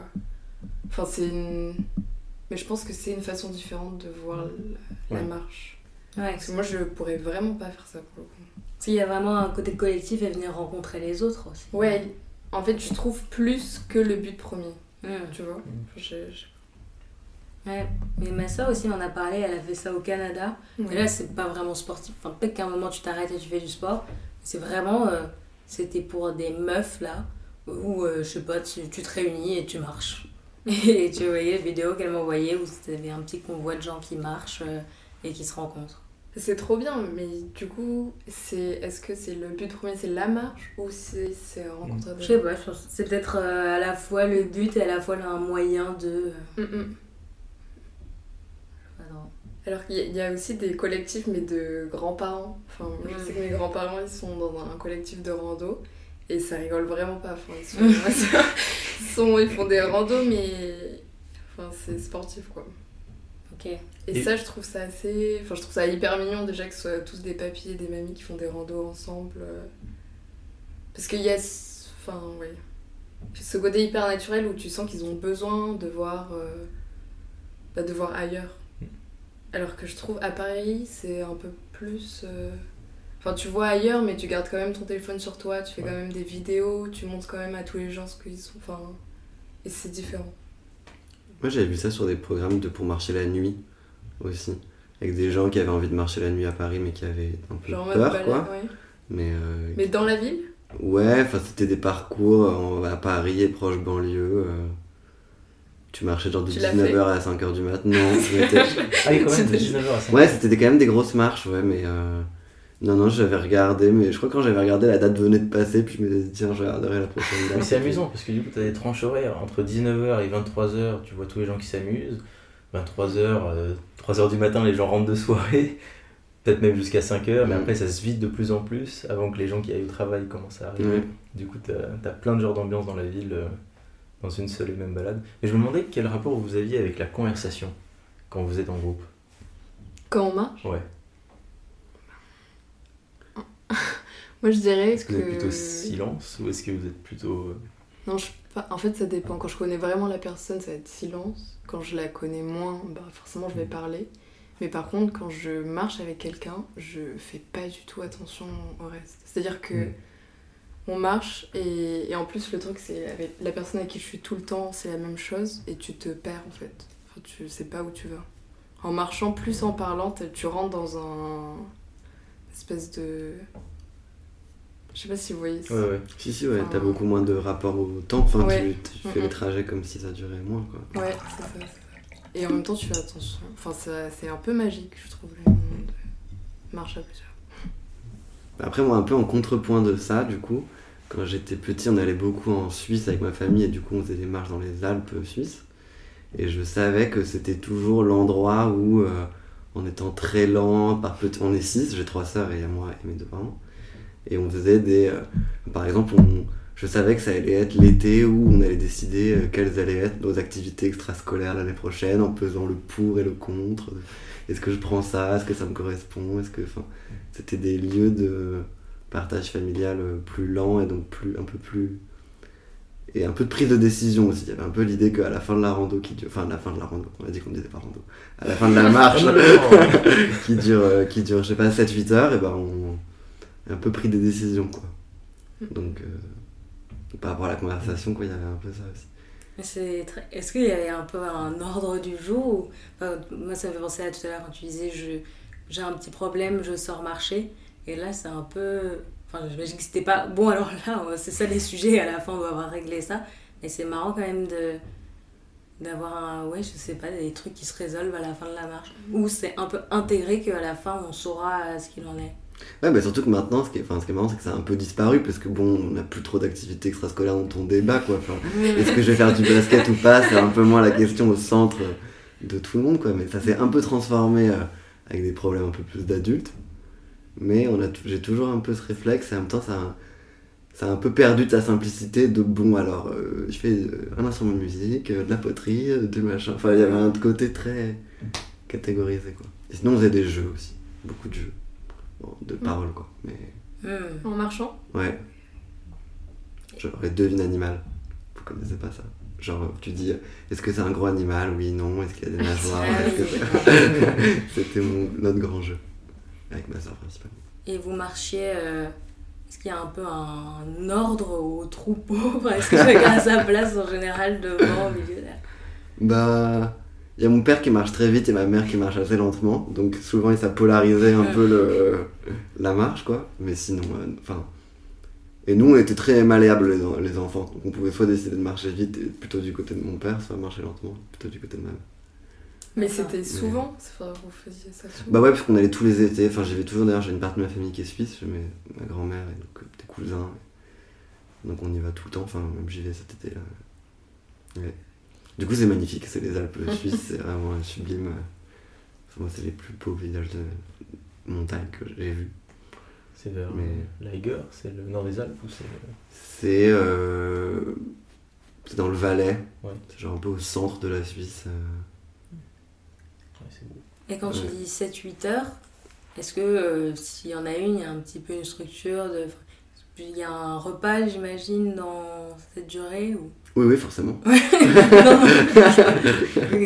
Enfin, c'est une. Mais je pense que c'est une façon différente de voir la, marche. Ouais, Parce que moi, je pourrais vraiment pas faire ça pour le coup. S'il y a vraiment un côté collectif et venir rencontrer les autres aussi. Ouais, en fait, je trouve plus que le but premier, Hmm. tu vois. J'ai- Ouais. Mais ma soeur aussi m'en a parlé, elle a fait ça au Canada. Et là, c'est pas vraiment sportif. Enfin, peut-être qu'à un moment tu t'arrêtes et tu fais du sport. C'est vraiment. euh, C'était pour des meufs là, où euh, je sais pas, tu, tu te réunis et tu marches. Et tu voyais les vidéos qu'elle m'envoyait où c'était un petit convoi de gens qui marchent euh, et qui se rencontrent. C'est trop bien, mais du coup, c'est est-ce que c'est le but premier, c'est la marche ou c'est rencontrer des Je sais pas, je pense c'est peut-être euh, à la fois le but et à la fois un moyen de. Mm, mm. Alors qu'il y, a- il y a aussi des collectifs, mais de grands-parents. Enfin, je sais que mes grands-parents, ils sont dans un collectif de rando et ça rigole vraiment pas. Enfin, ils, sont, ils, sont- ils font des randos, mais enfin, c'est sportif quoi. Ok. Et, Et- ça, je trouve ça assez. Enfin, je trouve ça hyper mignon déjà que ce soit tous des papis et des mamies qui font des randos ensemble. euh. Parce qu'il y a. ce- Enfin, ouais. Ce côté hyper naturel où tu sens qu'ils ont besoin de voir. euh, bah, de voir ailleurs. Alors que je trouve à Paris, c'est un peu plus. euh, Enfin, tu vois ailleurs, mais tu gardes quand même ton téléphone sur toi, tu fais Ouais. quand même des vidéos, tu montres quand même à tous les gens ce qu'ils sont. Enfin. Et c'est différent. Moi j'avais vu ça sur des programmes de pour marcher la nuit aussi. Avec des gens qui avaient envie de marcher la nuit à Paris mais qui avaient un peu Genre peur quoi. ouais. Mais, euh, Mais dans la ville? Ouais, enfin c'était des parcours en- à Paris et proche banlieue. euh, Tu marchais genre de Tu l'as 19h à 5h du matin. Non, c'était- Ah oui, quand même, de 19h à 5 ouais, c'était des- quand même des grosses marches, ouais, mais. euh, Non, non, j'avais regardé, mais je crois que quand j'avais regardé, la date venait de passer, puis je me disais, tiens, je regarderai la prochaine date. Mais c'est amusant parce que du coup, tu as des tranches horaires. Entre 19h et 23h, tu vois tous les gens qui s'amusent. 23h, 3h du matin, les gens rentrent de soirée. peut-être même jusqu'à 5 heures, mais Mm. après ça se vide de plus en plus avant que les gens qui aillent au travail commencent à arriver. Du coup, t'as as plein de genres d'ambiance dans la ville, euh, dans une seule et même balade. Et je me demandais quel rapport vous aviez avec la conversation quand vous êtes en groupe. Quand on marche, Ouais. moi je dirais Est-ce que vous êtes plutôt silence ou est-ce que vous êtes plutôt. euh, Non, je... en fait, ça dépend. Quand je connais vraiment la personne, ça va être silence. Quand je la connais moins, bah, forcément, je vais parler. Mais par contre, quand je marche avec quelqu'un, je fais pas du tout attention au reste. C'est-à-dire que Mm. On marche et, et en plus, le truc, c'est avec la personne avec qui je suis tout le temps, c'est la même chose et tu te perds en fait. Enfin, tu sais pas où tu vas. En marchant, plus en parlant, tu rentres dans un espèce de. Je sais pas si vous voyez. Ouais, ouais. Si, si, ouais, Enfin- t'as beaucoup moins de rapport au temps. Enfin, Ouais. tu, tu fais le trajet comme si ça durait moins, quoi. Ouais, c'est ça, c'est ça. Et en même temps, tu fais attention. Enfin, ça- c'est un peu magique, je trouve, le marche à plusieurs. Après, moi, un peu en contrepoint de ça, du coup, quand j'étais petit, on allait beaucoup en Suisse avec ma famille et du coup, on faisait des marches dans les Alpes suisses. Et je savais que c'était toujours l'endroit où, euh, en étant très lent, par petit, on est six, j'ai trois sœurs et moi et mes deux parents. Et on faisait des. euh, par exemple, on, je savais que ça allait être l'été où on allait décider euh, quelles allaient être nos activités extrascolaires l'année prochaine en pesant le pour et le contre. Est-ce que je prends ça? Est-ce que ça me correspond? Est-ce que. Enfin, c'était des lieux de partage familial euh, plus lent et donc plus un peu plus et un peu de prise de décision aussi. Il y avait un peu l'idée qu'à la fin de la rando qui dure enfin à la fin de la rando on a dit qu'on disait pas rando à la fin de la marche qui dure euh, qui dure je sais pas 7 8 heures et ben on a un peu pris des décisions quoi. Donc euh, par rapport à la conversation quoi il y avait un peu ça aussi. Mais c'est très... Est-ce qu'il y avait un peu un ordre du jour ou... Enfin, Moi, ça me fait penser à tout à l'heure quand tu disais je... j'ai un petit problème, je sors marcher. Et là, c'est un peu. Enfin, j'imagine que c'était pas. Bon, alors là, c'est ça les sujets, à la fin, on doit avoir réglé ça. Mais c'est marrant quand même de d'avoir un ouais je sais pas des trucs qui se résolvent à la fin de la marche ou c'est un peu intégré qu'à la fin on saura ce qu'il en est Ouais, bah surtout que maintenant, ce qui est, enfin, ce qui est marrant, c'est que ça a un peu disparu parce que bon, on n'a plus trop d'activités extrascolaires dont on débat quoi. Enfin, est-ce que je vais faire du basket ou pas? C'est un peu moins la question au centre de tout le monde quoi. Mais ça s'est un peu transformé euh, avec des problèmes un peu plus d'adultes. Mais on a, j'ai toujours un peu ce réflexe et en même temps, ça a, ça a un peu perdu de sa simplicité de bon, alors euh, je fais euh, un instrument de musique, euh, de la poterie, du machin. Enfin, il y avait un côté très catégorisé quoi. Et sinon, on faisait des jeux aussi, beaucoup de jeux. Bon, de paroles quoi. Mais. En marchant? Ouais. Genre, les devine animal. Vous connaissez pas ça? Genre, tu dis, est-ce que c'est un gros animal? Oui, non. Est-ce qu'il y a des nageoires? Ah C'était mon, notre grand jeu. Avec ma soeur principalement. Et vous marchiez. euh, Est-ce qu'il y a un peu un ordre au troupeau? Est-ce que chacun a sa place en général devant, au milieu Bah. Il y a mon père qui marche très vite et ma mère qui marche assez lentement. Donc, souvent, ça polarisait un peu le, la marche, quoi. Mais sinon, euh, enfin. et nous, on était très malléables, les, les enfants. Donc, on pouvait soit décider de marcher vite, et plutôt du côté de mon père, soit marcher lentement, plutôt du côté de ma mère. Mais c'était souvent Enfin, Vous faisiez ça souvent Bah ouais, parce qu'on allait tous les étés. Enfin, j'y vais toujours d'ailleurs, j'ai une partie de ma famille qui est suisse, j'ai mes- ma grand-mère et donc euh, des cousins. Donc on y va tout le temps, enfin, même j'y vais cet été-là. Ouais. Du coup, c'est magnifique, c'est les Alpes suisses, c'est vraiment un sublime. euh, Enfin, moi, c'est les plus beaux villages de montagne que j'ai vus. C'est vers Mais- l'Eiger, c'est le nord des Alpes ou c'est. C'est. euh, C'est dans le Valais, Ouais. c'est genre un peu au centre de la Suisse. euh. Et quand tu dis 7-8 heures, est-ce que euh, s'il y en a une, il y a un petit peu une structure de. Il y a un repas, j'imagine, dans cette durée ou... Oui, oui, forcément.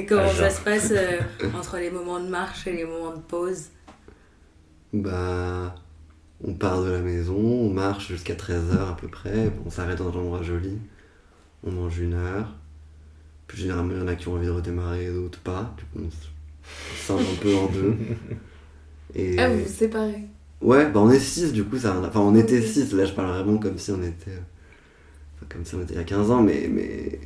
Comment Ah, ça se passe euh, entre les moments de marche et les moments de pause? Bah, on part de la maison, on marche jusqu'à 13h à peu près, on s'arrête dans un endroit joli, on mange une heure. Puis généralement, il y en a qui ont envie de redémarrer d'autres pas. Du coup, on se scinde un peu en deux. Et... Ah, vous vous séparez Ouais, bah on est 6 du coup, ça Enfin, on était Ok. 6, là je parle vraiment comme si on était. enfin, comme si on était il y a 15 ans, mais. Mais,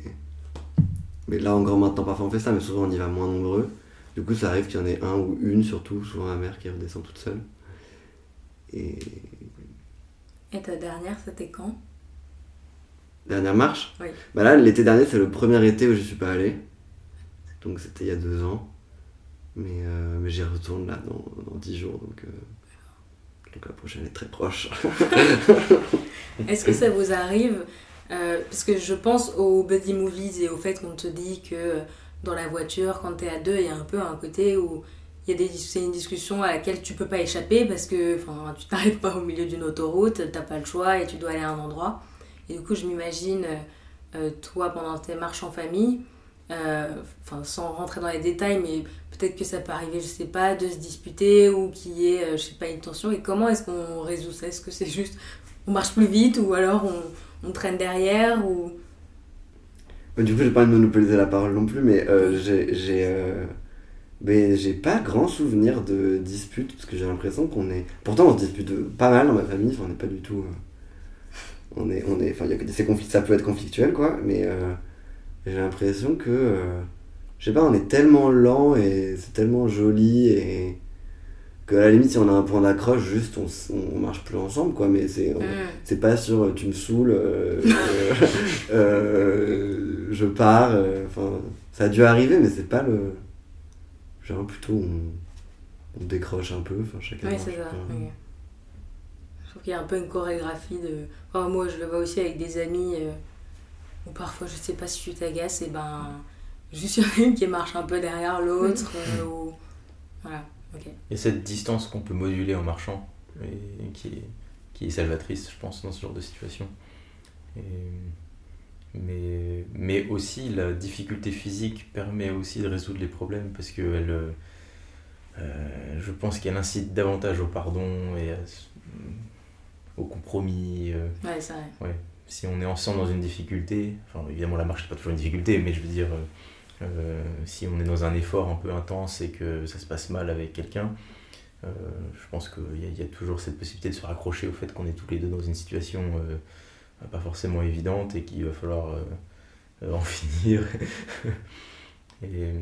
mais là encore maintenant, parfois on fait ça, mais souvent on y va moins nombreux. Du coup, ça arrive qu'il y en ait un ou une surtout, souvent la mère qui redescend toute seule. Et. Et ta dernière, c'était quand? Dernière marche? Oui. Bah là, l'été dernier, c'est le premier été où je suis pas allé. Donc c'était il y a deux ans. Mais, euh, mais j'y retourne là dans, dans 10 jours, donc, euh, donc la prochaine est très proche. Est-ce que ça vous arrive euh, Parce que je pense aux buddy movies et au fait qu'on te dit que dans la voiture, quand t'es à deux, il y a un peu un côté où il y a c'est une discussion à laquelle tu peux pas échapper parce que tu t'arrêtes pas au milieu d'une autoroute, t'as pas le choix et tu dois aller à un endroit. Et du coup, je m'imagine, toi, pendant tes marches en famille, enfin, sans rentrer dans les détails, mais peut-être que ça peut arriver, je sais pas, de se disputer ou qu'il y ait, euh, je sais pas, une tension. Et comment est-ce qu'on résout ça? Est-ce que c'est juste on marche plus vite ou alors on, on traîne derrière ou... Bah, du coup, j'ai pas envie de monopoliser la parole non plus, mais euh, j'ai j'ai euh, mais j'ai pas grand souvenir de disputes parce que j'ai l'impression qu'on est. Pourtant, on se dispute pas mal dans ma famille. Enfin, on n'est pas du tout. euh, On est, on est. Enfin, il y a que ces conflits. Ça peut être conflictuel, quoi. Mais euh, j'ai l'impression que. Je sais pas, on est tellement lent et c'est tellement joli et que à la limite, si on a un point d'accroche, juste on, on marche plus ensemble, quoi. Mais c'est. Mm. c'est pas sur euh, tu me saoules, euh, euh, euh, je pars. euh, Enfin, ça a dû arriver, mais c'est pas le. Genre plutôt on, on décroche un peu. Enfin, chacun. C'est ça. pas. ok. Je trouve qu'il y a un peu une chorégraphie de. Enfin, moi, je le vois aussi avec des amis euh, où parfois, je sais pas si tu t'agaces, et ben. Juste il y en a une qui marche un peu derrière l'autre. euh, ou... Voilà, ok. Il y a cette distance qu'on peut moduler en marchant et qui est, qui est salvatrice, je pense, dans ce genre de situation. Et- mais, mais aussi, la difficulté physique permet aussi de résoudre les problèmes parce que elle, euh, euh, je pense qu'elle incite davantage au pardon et à au compromis. euh, Ouais, c'est vrai. si on est ensemble dans une difficulté, enfin évidemment la marche c'est pas toujours une difficulté, mais je veux dire, euh, euh, si on est dans un effort un peu intense et que ça se passe mal avec quelqu'un, euh, je pense qu'il y, a- il y a toujours cette possibilité de se raccrocher au fait qu'on est tous les deux dans une situation euh, pas forcément évidente et qu'il va falloir en finir. et,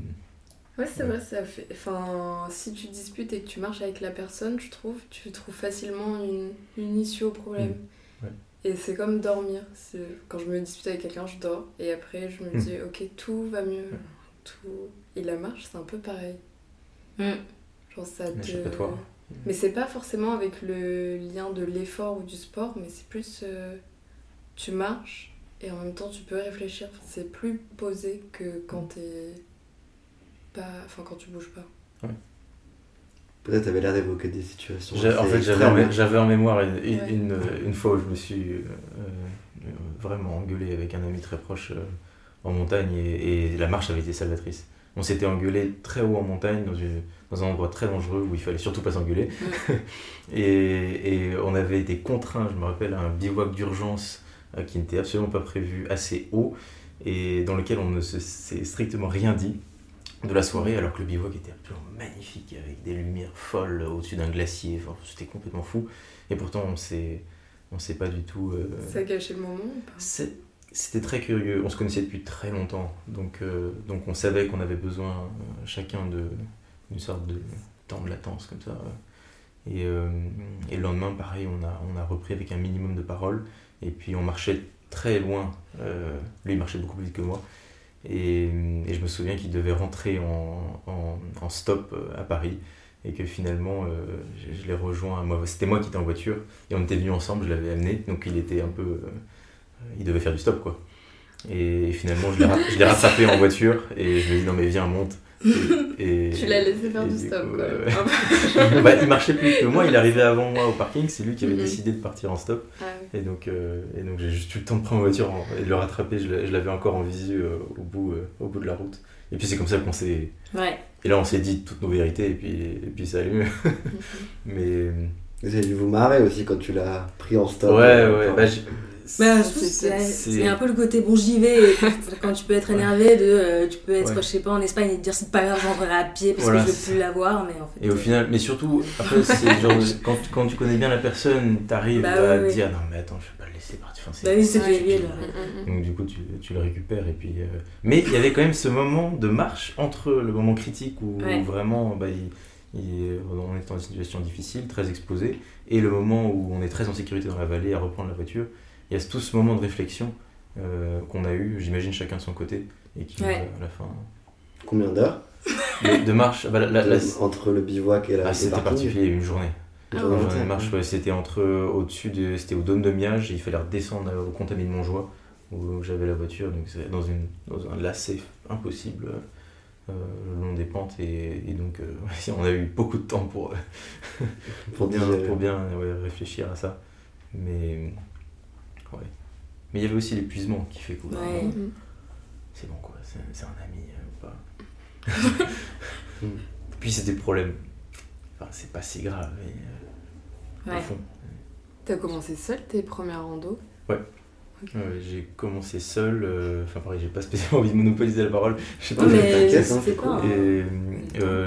Ouais, c'est Ouais. vrai, ça fait. Enfin, si tu disputes et que tu marches avec la personne, je trouve, tu trouves facilement une, une issue au problème. Mm. Et c'est comme dormir. Quand je me dispute avec quelqu'un, je dors. Et après, je me Mm. dis, ok, tout va mieux. Tout... Et la marche, c'est un peu pareil. Mm. Genre, ça te. échappatoire. Mais c'est pas forcément avec le lien de l'effort ou du sport, mais c'est plus. euh, tu marches et en même temps tu peux réfléchir. C'est plus posé que quand t'es. Pas... Enfin, quand tu bouges pas. Peut-être t'avais l'air d'évoquer des situations. En fait, j'avais en, mémoire une, une, Ouais. une, une fois où je me suis euh, euh, vraiment engueulé avec un ami très proche euh, en montagne et, et la marche avait été salvatrice. On s'était engueulé très haut en montagne, dans, une- dans un endroit très dangereux où il fallait surtout pas s'engueuler. et, et on avait été contraints, je me rappelle, à un bivouac d'urgence euh, qui n'était absolument pas prévu, assez haut, et dans lequel on ne se- s'est strictement rien dit de la soirée, alors que le bivouac était absolument magnifique, avec des lumières folles au-dessus d'un glacier, enfin, c'était complètement fou. Et pourtant, on s'est, on s'est pas du tout... euh, Ça a gâché le moment ou pas? C'était très curieux, on se connaissait depuis très longtemps, donc, euh, donc on savait qu'on avait besoin euh, chacun de- d'une sorte de temps de latence comme ça. Et, et le lendemain, pareil, on a, on a repris avec un minimum de paroles, et puis on marchait très loin, lui il marchait beaucoup plus vite que moi, et, je me souviens qu'il devait rentrer en, stop euh, à Paris, et que finalement, euh, je, l'ai rejoint, c'était moi qui étais en voiture, et on était venus ensemble, je l'avais amené, donc il était un peu... euh, il devait faire du stop quoi. Et finalement, je l'ai rattrapé en voiture. Et je me dis non mais viens, monte. Et, Tu l'as laissé faire du du stop coup, quoi. euh, bah, il marchait plus que moi, il arrivait avant moi au parking, c'est lui qui avait Mhm. décidé de partir en stop. Ah oui. Et donc, euh, et donc j'ai juste eu le temps de prendre ma voiture en- et de le rattraper, je l'avais encore en visu euh, au, bout, euh, au bout de la route. Et puis c'est comme ça qu'on s'est... Ouais. Et là on s'est dit toutes nos vérités et puis, et puis ça allait mieux. Mais... Vous avez dû vous marrer aussi quand tu l'as pris en stop. Ouais, ouais, enfin, bah, Bah, C'est- un peu le côté bon j'y vais et quand tu peux être énervé de euh, tu peux être Ouais. je sais pas en Espagne et te dire c'est pas grave j'entrerai à pied parce Voilà, que je veux plus l'avoir mais en fait Et au final, mais surtout, après, c'est genre, quand, quand tu connais bien la personne, t'arrives Bah à te dire non, mais attends, je vais pas le laisser partir. Enfin, bah oui c'est Mm, mm, mm. Donc, du coup, tu, tu le récupères. Et puis, euh, Mais il y avait quand même ce moment de marche entre le moment critique où Ouais. vraiment bah, il- il- on est dans une situation difficile, très exposée, et le moment où on est très en sécurité dans la vallée à reprendre la voiture. Il y a tout ce moment de réflexion euh, qu'on a eu, j'imagine chacun de son côté, et qui Ouais. euh, à la fin. Combien d'heures? De, de marche. bah, la- la- la- Entre le bivouac et la. ah, c'était particulier, une journée. Ah Une ouais. Journée de marche, ouais, c'était entre au-dessus de, c'était au dôme de Miage, il fallait redescendre au Contamine de Montjoie où j'avais la voiture, donc c'est dans une dans un lacet impossible euh, le long des pentes et, et donc euh, on a eu beaucoup de temps pour euh, pour bien pour bien ouais, réfléchir à ça, mais ouais. Mais il y avait aussi l'épuisement qui fait que Ouais. Mhm. c'est bon quoi, c'est un ami euh, ou pas. Puis c'est des problèmes. Enfin, c'est pas si grave, mais euh, Ouais. au fond. T'as commencé seul tes premières randos Ouais, j'ai commencé seul, euh, enfin pareil, j'ai pas spécialement envie de monopoliser la parole, je sais pas.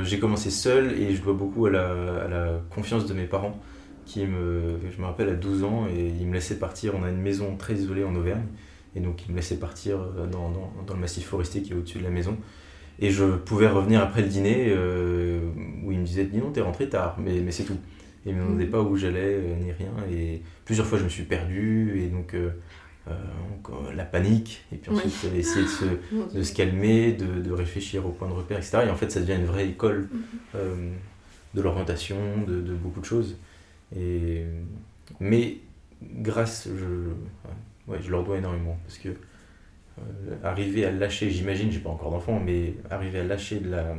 J'ai commencé seul et je dois beaucoup à la, à la confiance de mes parents qui me, je me rappelle à 12 ans et ils me laissaient partir, on a une maison très isolée en Auvergne et donc ils me laissaient partir euh, dans, dans, dans le massif forestier qui est au-dessus de la maison. Et je pouvais revenir après le dîner euh, où ils me disaient dis non t'es rentré tard mais, mais c'est tout. Et ils me demandaient pas où j'allais euh, ni rien. Et plusieurs fois je me suis perdu et donc euh, donc, la panique. Et puis ensuite il fallait essayer de se, de se calmer, de, de réfléchir au point de repère, etc. Et en fait, ça devient une vraie école euh, de l'orientation, de, de beaucoup de choses. Et, mais grâce, je, ouais, je leur dois énormément. Parce que euh, arriver à lâcher, j'imagine, j'ai pas encore d'enfant, mais arriver à lâcher de la,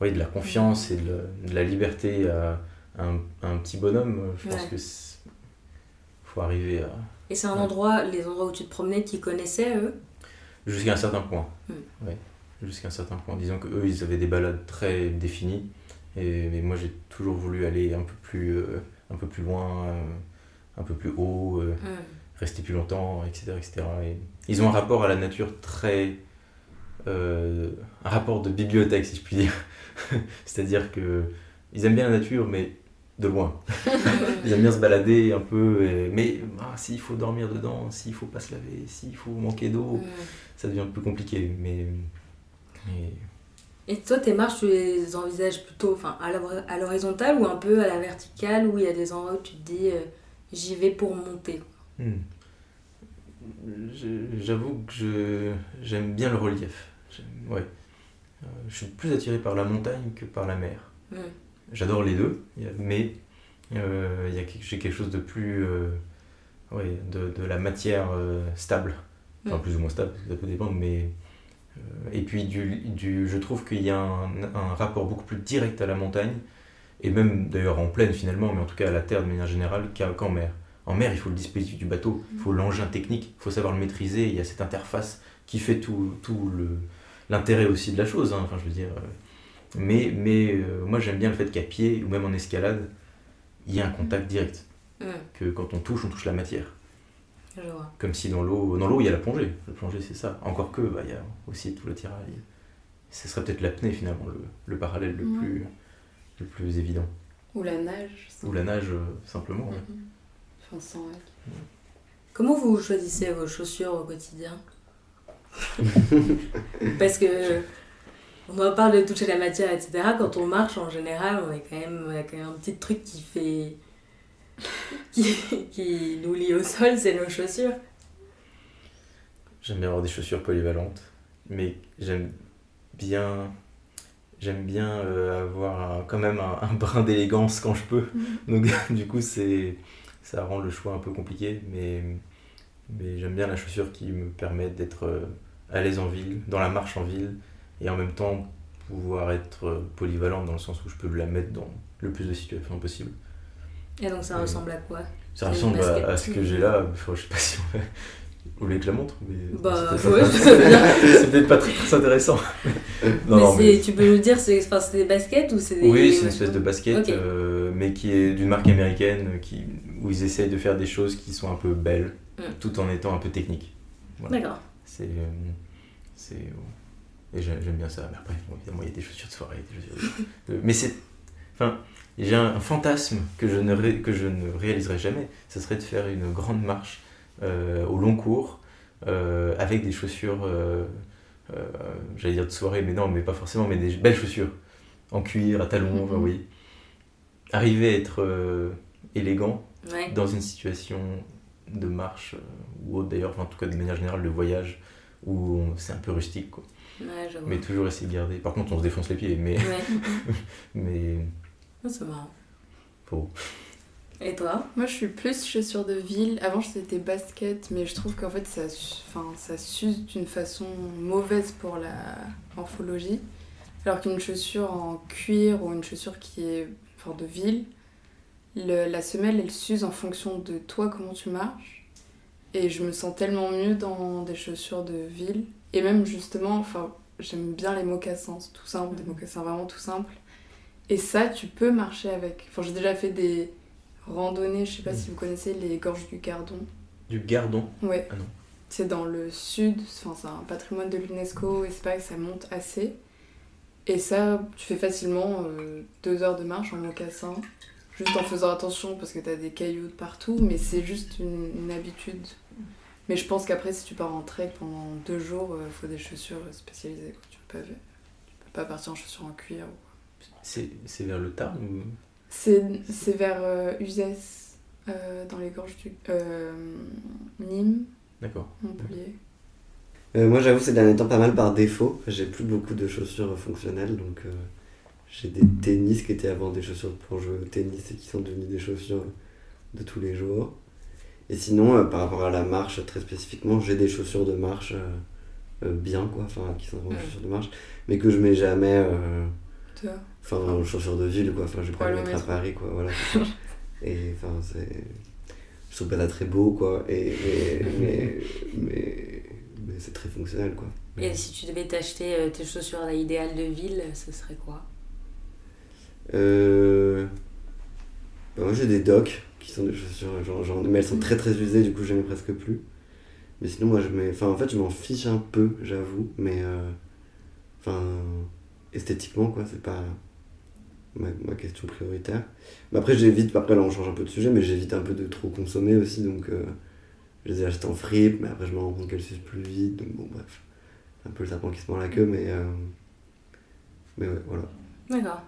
ouais, de la confiance et de la, de la liberté à, un, à un petit bonhomme, je pense que faut arriver à, Et c'est un endroit, les endroits où tu te promenais, qu'ils connaissaient eux? Jusqu'à un certain point. Mm. Ouais, jusqu'à un certain point. Disons que eux, ils avaient des balades très définies. Et, mais moi, j'ai toujours voulu aller un peu plus, euh, un peu plus loin, euh, un peu plus haut, euh, Hum. rester plus longtemps, etc. etc. Et ils ont un rapport à la nature très. un rapport de bibliothèque, si je puis dire. C'est-à-dire que ils aiment bien la nature, mais de loin. Ils aiment bien se balader un peu, et- mais ah, s'il faut dormir dedans, s'il faut pas se laver, s'il faut manquer d'eau, Hum. ça devient plus compliqué. Mais, mais Et toi, tes marches, tu les envisages plutôt enfin, à l'hor- à l'horizontale ou un peu à la verticale où il y a des endroits où tu te dis euh, j'y vais pour monter hmm. J'avoue que je, j'aime bien le relief. Ouais. Euh, je suis plus attiré par la montagne que par la mer. J'adore les deux, mais euh, y a j'ai quelque chose de plus. euh, ouais, de, de la matière stable. Enfin, plus ou moins stable, ça peut dépendre, mais. Euh, et puis, du, du, je trouve qu'il y a un, un rapport beaucoup plus direct à la montagne, et même d'ailleurs en plaine finalement, mais en tout cas à la terre de manière générale, qu'en mer. En mer, il faut le dispositif du bateau, il faut l'engin technique, il faut savoir le maîtriser, il y a cette interface qui fait tout, tout l'intérêt aussi de la chose, hein, enfin je veux dire. euh, mais mais euh, moi j'aime bien le fait qu'à pied, ou même en escalade, il y a un contact direct, Hum, que quand on touche, on touche la matière. Je vois. Comme si dans l'eau, dans l'eau il y a la plongée. La plongée c'est ça. Encore que, bah, il y a aussi tout le tirail. Ce serait peut-être l'apnée finalement, le, le parallèle le, Ouais. plus, le plus évident. Ou la nage. Ou la nage euh, simplement. ouais. Mhm. Enfin, sans règle. Comment vous choisissez vos chaussures au quotidien Parce que on en parle de toucher la matière, etc. Quand on marche, en général, on, est quand même, on a quand même un petit truc qui fait. Qui, qui nous lie au sol, c'est nos chaussures. J'aime bien avoir des chaussures polyvalentes, mais j'aime bien, j'aime bien euh, avoir un- quand même un, un brin d'élégance quand je peux. Donc du coup, c'est, ça rend le choix un peu compliqué, mais, mais j'aime bien la chaussure qui me permet d'être euh, à l'aise en ville, dans la marche en ville, et en même temps pouvoir être euh, polyvalente dans le sens où je peux la mettre dans le plus de situations possible. Et donc ça ressemble à quoi Ça ressemble à, ce que j'ai là, enfin, je sais pas si on va... Vous voulez que je la montre mais Bah, ouais, c'est peut-être pas très, très intéressant. Non, mais non, mais- tu peux nous dire, c'est enfin, des baskets ou c'est des. Oui, c'est une espèce de basket, euh, mais qui est d'une marque américaine, euh, qui, où ils essayent de faire des choses qui sont un peu belles, Mm. tout en étant un peu techniques. Voilà. D'accord. C'est. euh, c'est et j'aime bien ça. Mais après, bon, évidemment, il y a des chaussures de soirée. Des chaussures de- mais c'est. Enfin, j'ai un, un fantasme que je, ne ré- que je ne réaliserai jamais. Ce serait de faire une grande marche euh, au long cours euh, avec des chaussures. euh, J'allais dire de soirée, mais non, mais pas forcément, mais des belles chaussures en cuir, à talons, enfin, Mhm. oui. Arriver à être élégant Ouais. dans une situation de marche ou autre d'ailleurs, enfin, en tout cas de manière générale de voyage où c'est un peu rustique. Quoi. Ouais. Mais toujours essayer de garder. Par contre, on se défonce les pieds, mais. Ouais. mais Ah, c'est marrant. Faut. Et toi? Moi, je suis plus chaussures de ville. Avant, j'étais basket, mais je trouve qu'en fait, ça, enfin, ça s'use d'une façon mauvaise pour la morphologie. Alors qu'une chaussure en cuir ou une chaussure qui est enfin, de ville, le- la semelle, elle s'use en fonction de toi, comment tu marches. Et je me sens tellement mieux dans des chaussures de ville. Et même, justement, enfin, j'aime bien les mocassins, c'est tout simple, des Mhm. mocassins vraiment tout simples. Et ça, tu peux marcher avec. Enfin, j'ai déjà fait des randonnées, je sais pas si vous connaissez les gorges du Gardon. Du gardon. Ouais. Ah non. C'est dans le sud, enfin, c'est un patrimoine de l'UNESCO et c'est pas que ça monte assez. Et ça, tu fais facilement euh, deux heures de marche en mocassin, juste en faisant attention parce que t'as des cailloux de partout, mais c'est juste une, une habitude. Mais je pense qu'après, si tu pars en trek pendant deux jours, il faut des chaussures spécialisées. quoi. Tu, peux pas, tu peux pas partir en chaussures en cuir. ou- C'est c'est vers le Tarn ou? C'est c'est vers euh, Uzès, euh, dans les gorges du. euh, Nîmes, D'accord. Montpellier. Euh, moi, j'avoue, ces derniers temps, pas mal par défaut. J'ai plus beaucoup de chaussures fonctionnelles, donc euh, j'ai des tennis qui étaient avant des chaussures pour jouer au tennis et qui sont devenues des chaussures de tous les jours. Et sinon, euh, par rapport à la marche, très spécifiquement, j'ai des chaussures de marche euh, euh, bien, quoi, enfin, qui sont vraiment des chaussures de marche, mais que je mets jamais, euh, Tu vois enfin, en chaussures de ville, quoi. Enfin, je vais pas le mettre à. Paris, quoi, voilà. et enfin, c'est. Je trouve pas ça très beau, quoi, et, mais, mais, mais, mais c'est très fonctionnel, quoi. Et si tu devais t'acheter euh, tes chaussures à l'idéal de ville, ce serait quoi? Euh... bah, moi j'ai des docks qui sont des chaussures, genre, genre- mais elles sont très très usées, du coup mets presque plus. Mais sinon moi je mets, enfin en fait je m'en fiche un peu, j'avoue, mais euh, enfin esthétiquement quoi, c'est pas ma, question prioritaire. Mais après j'évite, après là on change un peu de sujet, mais j'évite un peu de trop consommer aussi, donc euh, je les achète en fripe, mais après je me rends compte qu'elles s'usent plus vite, donc bon bref, un peu le serpent qui se mord la queue, mais euh, mais ouais voilà. D'accord.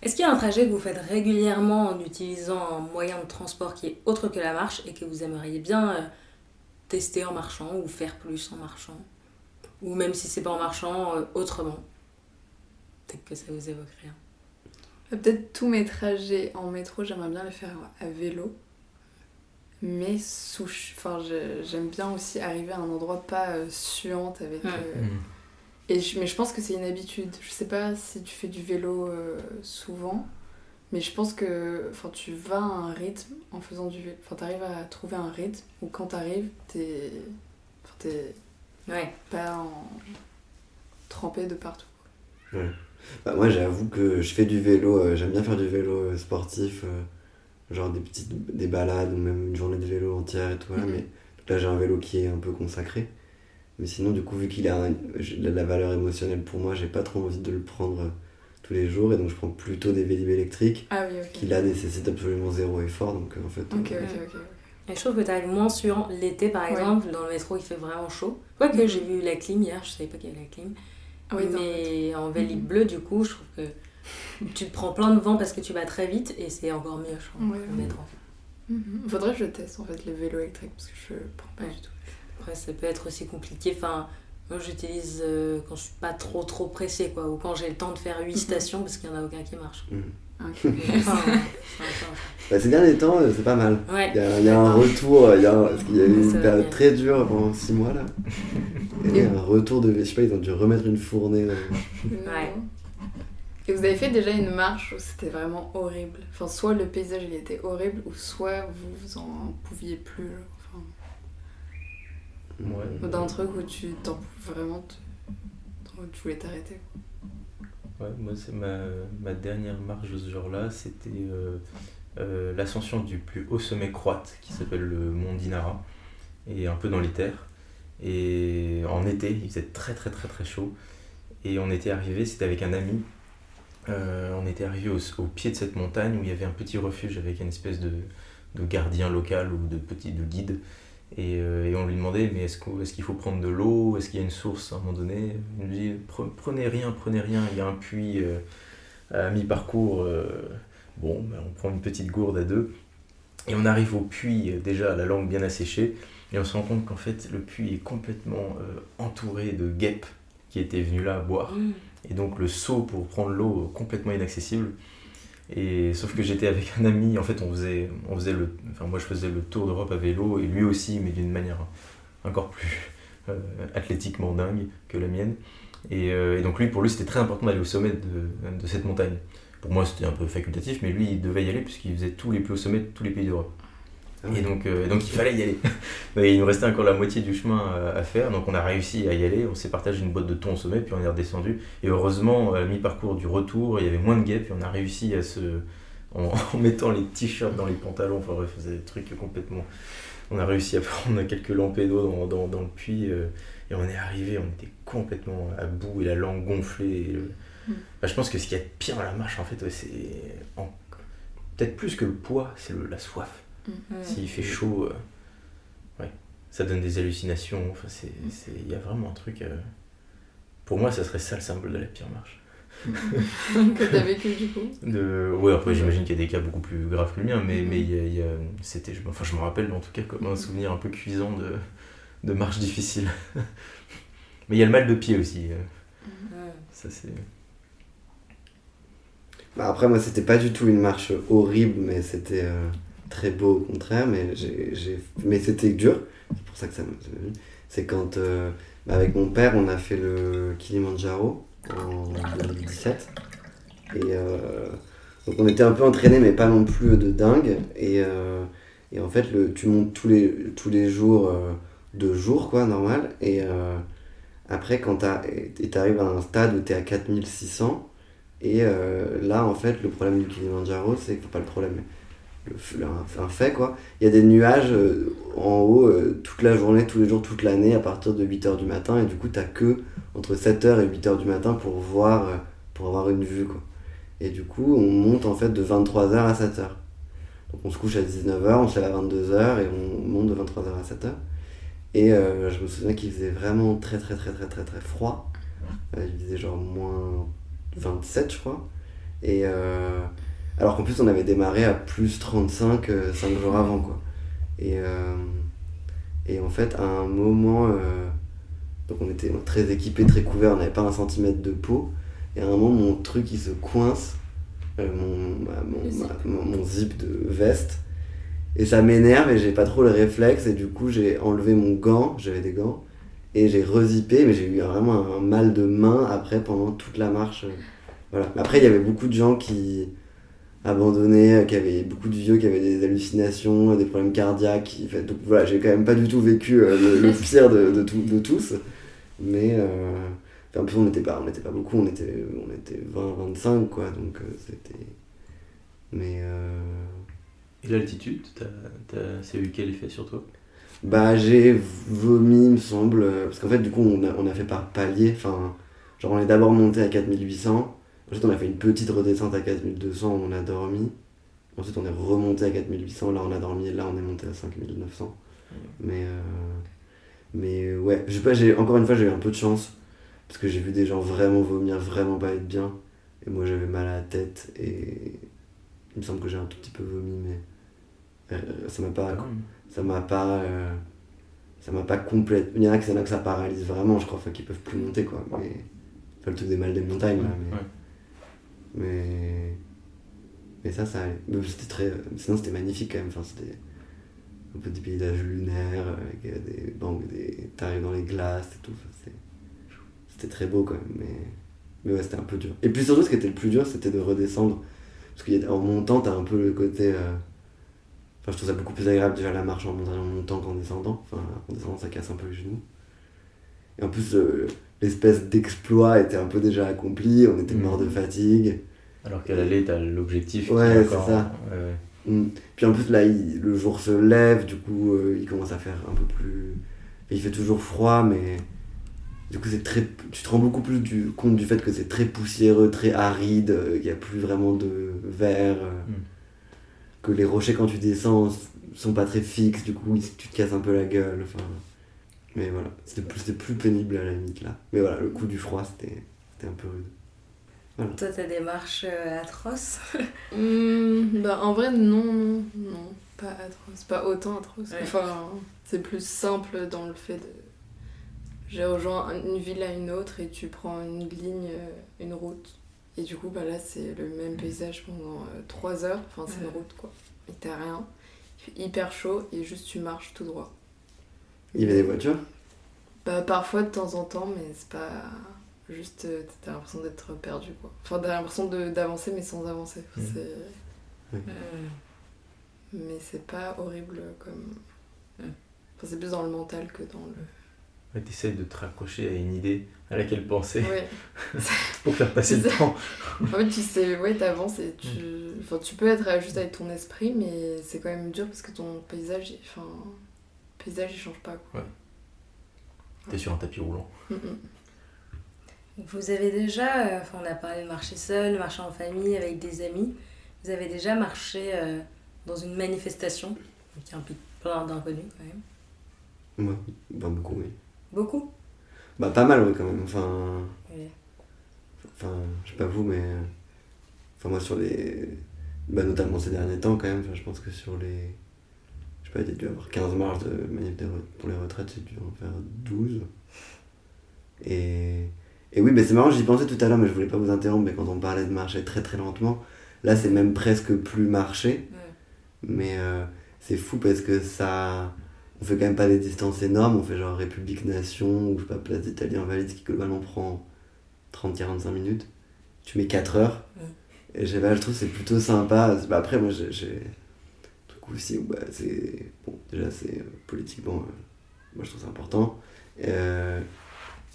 Est-ce qu'il y a un trajet que vous faites régulièrement en utilisant un moyen de transport qui est autre que la marche et que vous aimeriez bien euh, tester en marchant ou faire plus en marchant? Ou même si c'est pas en marchant, euh, autrement? Peut-être que ça vous évoque rien. Euh, Peut-être tous mes trajets en métro, j'aimerais bien les faire à vélo. Mais sous... Enfin, j'aime bien aussi arriver à un endroit pas euh, suante avec... Ouais. euh, Mhm. Et je- mais je pense que c'est une habitude. Je sais pas si tu fais du vélo euh, souvent, mais je pense que enfin, tu vas à un rythme en faisant du vélo. Enfin, t'arrives à trouver un rythme où quand t'arrives, t'es enfin, t'es Ouais. pas en... trempé de partout. Bah, moi, j'avoue que je fais du vélo, euh, j'aime bien faire du vélo euh, sportif, euh, genre des petites des balades ou même une journée de vélo entière et tout. voilà, Mhm. mais là, j'ai un vélo qui est un peu consacré. Mais sinon, du coup, vu qu'il a un- de la valeur émotionnelle pour moi, j'ai pas trop envie de le prendre tous les jours et donc je prends plutôt des vélib électriques Ah oui, qui là nécessitent absolument zéro effort. Donc en fait, Ok, euh, ok, ok. ok. Et je trouve que t'arrives moins sur l'été par Ouais. exemple, dans le métro il fait vraiment chaud. Quoique Mhm. j'ai vu la clim hier, je savais pas qu'il y avait la clim. Ah oui, mais en vélib bleu, du coup, je trouve que tu te prends plein de vent parce que tu vas très vite et c'est encore mieux, je trouve, Ouais, métro. Mhm. Faudrait que je teste en fait les vélos électriques parce que je prends pas Ouais. du tout. Après, ça peut être aussi compliqué. Enfin, moi, j'utilise euh, quand je suis pas trop trop pressée, quoi, ou quand j'ai le temps de faire 8 Mhm. stations parce qu'il y en a aucun qui marche. mhm. Ok. Enfin, c'est encore- Bah, ces derniers temps, euh, c'est pas mal. Ouais. Il y a, il y a un retour, il y a, un- parce qu'il y a eu une période très dure pendant 6 mois là. Et il y a un retour de. Je sais pas, ils ont dû remettre une fournée. Ouais. Et vous avez fait déjà une marche où c'était vraiment horrible? Enfin, soit le paysage il était horrible, ou soit vous, vous en pouviez plus. Enfin, Ouais. ou d'un truc où tu t'en vraiment tu voulais t'arrêter. Ouais, moi, c'est ma, dernière marche de ce genre-là, c'était euh, euh, l'ascension du plus haut sommet croate qui s'appelle le mont Dinara, et un peu dans les terres. Et en été, il faisait très très très chaud. Et on était arrivé, c'était avec un ami, euh, on était arrivé au, pied de cette montagne où il y avait un petit refuge avec une espèce de, de gardien local ou de petit de guide. Et, euh, et on lui demandait, mais est-ce qu'il faut prendre de l'eau? Est-ce qu'il y a une source à un moment donné? Il nous dit, Pre- prenez rien, prenez rien, il y a un puits euh, à mi-parcours. euh, bon, ben, on prend une petite gourde à deux. Et on arrive au puits, déjà la langue bien asséchée, et on se rend compte qu'en fait le puits est complètement euh, entouré de guêpes qui étaient venus là boire. Mm. Et donc le saut pour prendre l'eau complètement inaccessible. Et sauf que j'étais avec un ami, en fait on faisait, le, enfin moi je faisais le tour d'Europe à vélo et lui aussi, mais d'une manière encore plus euh, athlétiquement dingue que la mienne. Et, euh, et donc lui, pour lui, c'était très important d'aller au sommet de, de cette montagne. Pour moi, c'était un peu facultatif, mais lui, il devait y aller puisqu'il faisait tous les plus hauts sommets de tous les pays d'Europe. Ah. Et donc, euh, donc il fallait y aller. Et il nous restait encore la moitié du chemin euh, à faire, donc on a réussi à y aller. On s'est partagé une boîte de thon au sommet, puis on est redescendu. Et heureusement, à mi-parcours du retour, il y avait moins de guêpes, et on a réussi à se. En, en mettant les t-shirts dans les pantalons, enfin bref, faisait des trucs complètement. On a réussi à prendre quelques lampées d'eau dans, dans, dans le puits, euh, et on est arrivé, on était complètement à bout, et la langue gonflée. et le- Mm. Bah, je pense que ce qu'il y a de pire à la marche, en fait, ouais, c'est. en- Peut-être plus que le poids, c'est le- la soif. S'il fait chaud, euh, ouais, ça donne des hallucinations. Enfin, c'est, c'est, il y a vraiment un truc. euh, pour moi, ça serait ça le symbole de la pire marche. que t'as vécu du coup. De, ouais, après, j'imagine qu'il y a des cas beaucoup plus graves que le mien, mais, Mhm. mais il y a, il y a- c'était, je, enfin, je me rappelle en tout cas comme un souvenir un peu cuisant de, de marche difficile. mais il y a le mal de pied aussi. euh, ça, c'est. Bah, après, moi, c'était pas du tout une marche horrible, mais c'était euh, très beau au contraire. Mais, mais c'était dur. C'est pour ça que ça me. C'est quand, euh, avec mon père, on a fait le Kilimanjaro en 2017. Et euh, donc, on était un peu entraînés, mais pas non plus de dingue. Et, euh, et en fait, le, tu montes tous les, tous les jours, deux jours, quoi, normal. Et après, quand et t'arrives à un stade où t'es à 4600. Et là, en fait, le problème du Kilimanjaro, c'est que, pas le problème, un, fait, quoi. Il y a des nuages euh, en haut euh, toute la journée, tous les jours, toute l'année, à partir de 8h du matin. Et du coup, t'as que entre 7h et 8h du matin pour voir, euh, pour avoir une vue, quoi. Et du coup, on monte en fait de 23h à 7h. Donc on se couche à 19h, on se lève à 22h et on monte de 23h à 7h. Et je me souviens qu'il faisait vraiment très très très très très très froid. Il faisait genre moins 27 je crois. Et alors qu'en plus on avait démarré à plus 35 euh, 5 jours avant quoi. Et, euh, et en fait à un moment, euh, donc on était très équipés, très couverts, on n'avait pas un centimètre de peau. Et à un moment mon truc il se coince, euh, mon, bah, mon, zip. ma- mon- mon zip de veste. Et ça m'énerve et j'ai pas trop le réflexe et du coup j'ai enlevé mon gant, j'avais des gants, et j'ai rezippé, mais j'ai eu vraiment un mal de main après pendant toute la marche. euh, Voilà. Après il y avait beaucoup de gens qui abandonnaient, euh, qui avaient beaucoup de vieux qui avaient des hallucinations, des problèmes cardiaques. donc voilà, j'ai quand même pas du tout vécu euh, le, le pire de, de, tout- de tous. Mais euh, en plus on n'était pas, on n'était pas beaucoup, on était, on était 20-25 quoi, donc euh, c'était... Mais... euh, Et l'altitude, t'as, c'est eu quel effet sur toi? Bah j'ai vomi il me semble, euh, parce qu'en fait du coup on a, on a fait par palier, enfin genre on est d'abord monté à 4800, ensuite on a fait une petite redescente à 4200, on a dormi, ensuite on est remonté à 4800, là on a dormi. Et là on est monté à 5900. Mais euh, mais euh, ouais, je sais pas, j'ai encore une fois j'ai eu un peu de chance, parce que j'ai vu des gens vraiment vomir, vraiment pas être bien, et moi j'avais mal à la tête et il me semble que j'ai un tout petit peu vomi mais euh, ça m'a pas ça m'a pas euh, ça m'a pas complètement il y en a que, il y en a que ça paralyse vraiment je crois enfin, qu'ils peuvent plus monter quoi. Mais enfin, le truc des mal des montagnes là, mais, Ouais. Mais mais ça ça allait c'était très sinon c'était magnifique quand même enfin c'était un peu des paysages lunaires avec euh, des banques des t'arrives dans les glaces et tout c'était très beau quand même mais mais ouais c'était un peu dur et puis surtout ce qui était le plus dur c'était de redescendre parce qu'en montant t'as un peu le côté euh, Enfin, je trouve ça beaucoup plus agréable déjà la marche en montant, en montant qu'en descendant. Enfin, en descendant, ça casse un peu les genoux. Et en plus, euh, l'espèce d'exploit était un peu déjà accompli, on était Mhm. mort de fatigue. Alors qu'à l'aller, t'as l'objectif. Ouais, est c'est ça. ouais, ouais. Mm. Puis en plus, là, il- le jour se lève, du coup, euh, il commence à faire un peu plus. et il fait toujours froid, mais. Du coup, c'est très. Tu te rends beaucoup plus du, compte du fait que c'est très poussiéreux, très aride, euh, qu'il n'y a plus vraiment de verre. Mm. Que les rochers, quand tu descends, sont pas très fixes, du coup, tu te casses un peu la gueule. Enfin. Mais voilà, c'était plus, c'était plus pénible à la limite là. Mais voilà, le coup du froid, c'était c'était un peu rude. Toi, t'as des marches euh, atroces Hmm, bah, en vrai, non, non, non, pas atroce, pas autant atroce. Ouais. Enfin, c'est plus simple dans le fait j'ai rejoint une ville à une autre et tu prends une ligne, euh, une route. Et du coup, bah là, c'est le même paysage pendant 3 heures. Enfin, c'est une route quoi. Et t'as rien. Il fait hyper chaud et juste tu marches tout droit. Il y avait des voitures? Bah, parfois de temps en temps, mais c'est pas. Juste, euh, t'as l'impression d'être perdu quoi. Enfin, t'as l'impression de- d'avancer, mais sans avancer. Mhm. C'est- Hmm. Mais c'est pas horrible comme. Mm. Enfin, c'est plus dans le mental que dans le. Ouais, T'essayes de te raccrocher à une idée à laquelle penser Ouais. pour faire passer le temps. En fait, tu sais, ouais, t'avances et tu. Enfin, tu peux être juste avec ton esprit, mais c'est quand même dur parce que ton paysage, enfin. Le paysage, il change pas quoi. T'es sur un tapis roulant. Mm, mm. Vous avez déjà, euh, enfin on a parlé de marcher seul, marcher en famille, avec des amis. Vous avez déjà marché euh, dans une manifestation? Qui implique plein d'inconnus quand même. Ouais, bah beaucoup, oui. Beaucoup? Bah pas mal, oui, quand même. Enfin, Ouais. enfin je sais pas vous, mais. Enfin, moi, sur les. Bah, notamment ces derniers temps, quand même. Enfin, je pense que sur les. Je sais pas, il y a dû avoir 15 marches de manif des pour les retraites, j'ai dû en faire 12. Et. Et oui, mais c'est marrant, j'y pensais tout à l'heure, mais je voulais pas vous interrompre, mais quand on parlait de marcher très très lentement, là c'est même presque plus marcher. Ouais. Mais euh, c'est fou parce que ça. On fait quand même pas des distances énormes, on fait genre République Nation ou je sais pas, Place d'Italie Invalides qui globalement prend 30-45 minutes. Tu mets 4 heures. Ouais. Et je sais pas, je trouve que c'est plutôt sympa. Bah, après, moi j'ai. Aussi où bah, c'est. Bon, déjà c'est euh, politiquement. euh, moi je trouve ça important. Euh,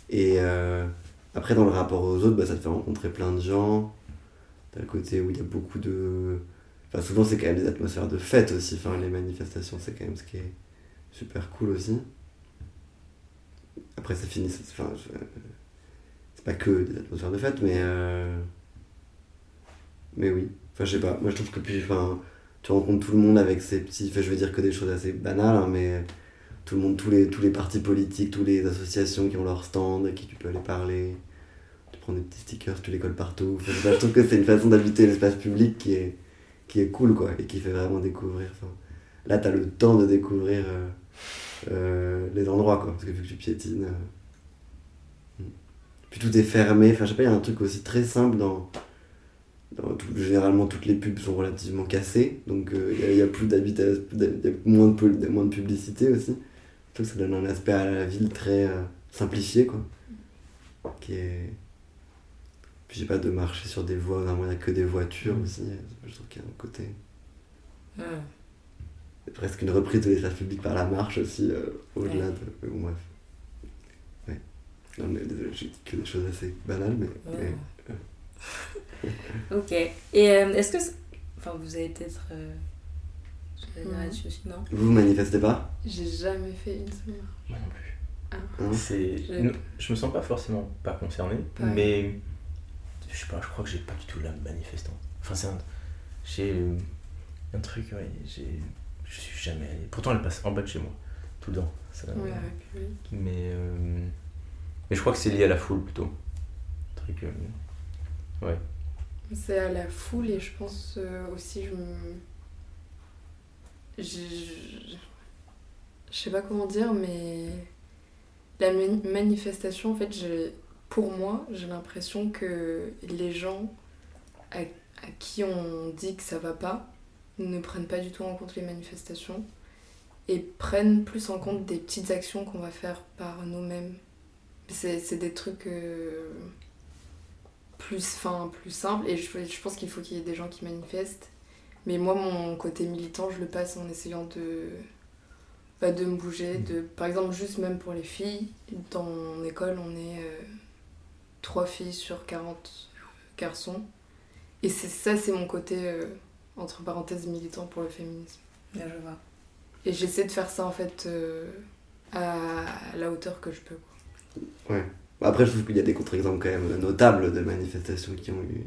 et après, dans le rapport aux autres, bah, ça te fait rencontrer plein de gens. T'as le côté où il y a beaucoup de. Enfin, souvent, c'est quand même des atmosphères de fête aussi. Enfin, les manifestations, c'est quand même ce qui est super cool aussi. Après, ça finit. c'est- pas que des atmosphères de fête, mais. Mais oui. Enfin, je sais pas. Moi, je trouve que puis, enfin, tu rencontres tout le monde avec ces petits. Je veux dire que des choses assez banales, hein, mais tout le monde, tous les, tous les partis politiques, toutes les associations qui ont leur stand, à qui tu peux aller parler. Tu prends des petits stickers, tu les colles partout. Enfin, je trouve que c'est une façon d'habiter l'espace public qui est, qui est cool, quoi, et qui fait vraiment découvrir. Enfin, là, t'as le temps de découvrir euh, euh, les endroits, quoi, parce que vu que tu piétines. euh, hmm. Puis tout est fermé. Enfin, je sais pas, il y a un truc aussi très simple dans. Dans tout- généralement, toutes les pubs sont relativement cassées, donc euh, il y, a plus y a moins de, moins de publicité aussi. Je trouve que ça donne un aspect à la ville très euh, simplifié, quoi. Qui est. Puis j'ai pas de marcher sur des voies, vraiment il n'y a que des voitures aussi. Je trouve qu'il y a un côté. Ouais. C'est presque une reprise de l'espace public par la marche aussi, euh, au-delà de. mais bon, bref. Ouais. Non, mais désolé, j'ai dit que des choses assez banales, mais. Ouais. mais- Ok. Et euh, est-ce que. Enfin, vous avez peut-être. Euh... aussi, non? Vous vous manifestez pas? J'ai jamais fait une seule marche. Moi non plus. hein? C'est... J'ai- non, je me sens pas forcément pas concerné, mais je sais pas, je crois que j'ai pas du tout l'âme manifestant. Enfin, c'est un. J'ai un truc, ouais, j'ai. Je suis jamais allé. Pourtant, elle passe en bas de chez moi, tout le temps. Ça- Ouais, la République. Mais. euh, Mais je crois que c'est lié à la foule plutôt. Un truc. euh, C'est à la foule et je pense euh, aussi, je. Je... je- sais pas comment dire, mais. La mani- manifestation, en fait, pour moi, j'ai l'impression que les gens à, à qui on dit que ça va pas ne prennent pas du tout en compte les manifestations et prennent plus en compte des petites actions qu'on va faire par nous-mêmes. C'est c'est des trucs. euh, plus, fin, plus simple et je, je pense qu'il faut qu'il y ait des gens qui manifestent. Mais moi, mon côté militant, je le passe en essayant de, bah, de me bouger. De, par exemple, juste même pour les filles, dans mon école, on est euh, 3 filles sur 40 garçons. Et c'est ça, c'est mon côté, euh, entre parenthèses, militant pour le féminisme. Là, je vois. Et j'essaie de faire ça, en fait, euh, à la hauteur que je peux. quoi. Bah, Après, je trouve qu'il y a des contre-exemples quand même notables de manifestations qui ont eu.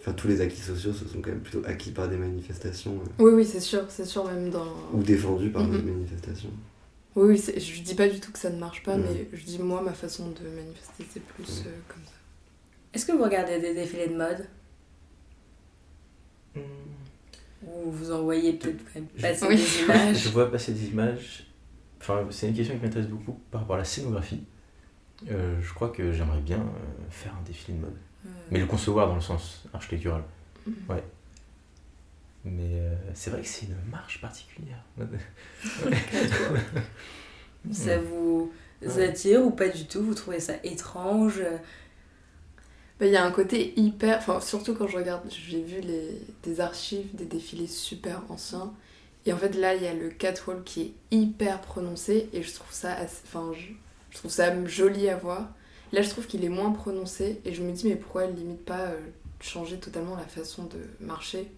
Enfin, tous les acquis sociaux se sont quand même plutôt acquis par des manifestations euh, Oui, oui, c'est sûr, c'est sûr, même dans... ou défendus par des Mhm. manifestations. Oui, oui, c'est- je dis pas du tout que ça ne marche pas, mais je dis moi, ma façon de manifester, c'est plus euh, comme ça. Est-ce que vous regardez des défilés de mode? Ou vous en voyez peut-être quand même Je- passer Oui. des images? Je vois passer des images. Enfin, c'est une question qui m'intéresse beaucoup par rapport à la scénographie. Euh, je crois que j'aimerais bien euh, faire un défilé de mode. Hmm. Mais le concevoir dans le sens architectural. Mhm. Ouais. Mais euh, c'est vrai que c'est une marche particulière. Ça vous Ouais. attire ou pas du tout? Vous trouvez ça étrange? Bah, Il y a un côté hyper. Enfin, surtout quand je regarde, j'ai vu les, des archives, des défilés super anciens. Et en fait, là, il y a le catwalk qui est hyper prononcé. Et je trouve ça, assez- enfin, je, je trouve ça joli à voir. Là, je trouve qu'il est moins prononcé. Et je me dis, mais pourquoi limite pas euh, changer totalement la façon de marcher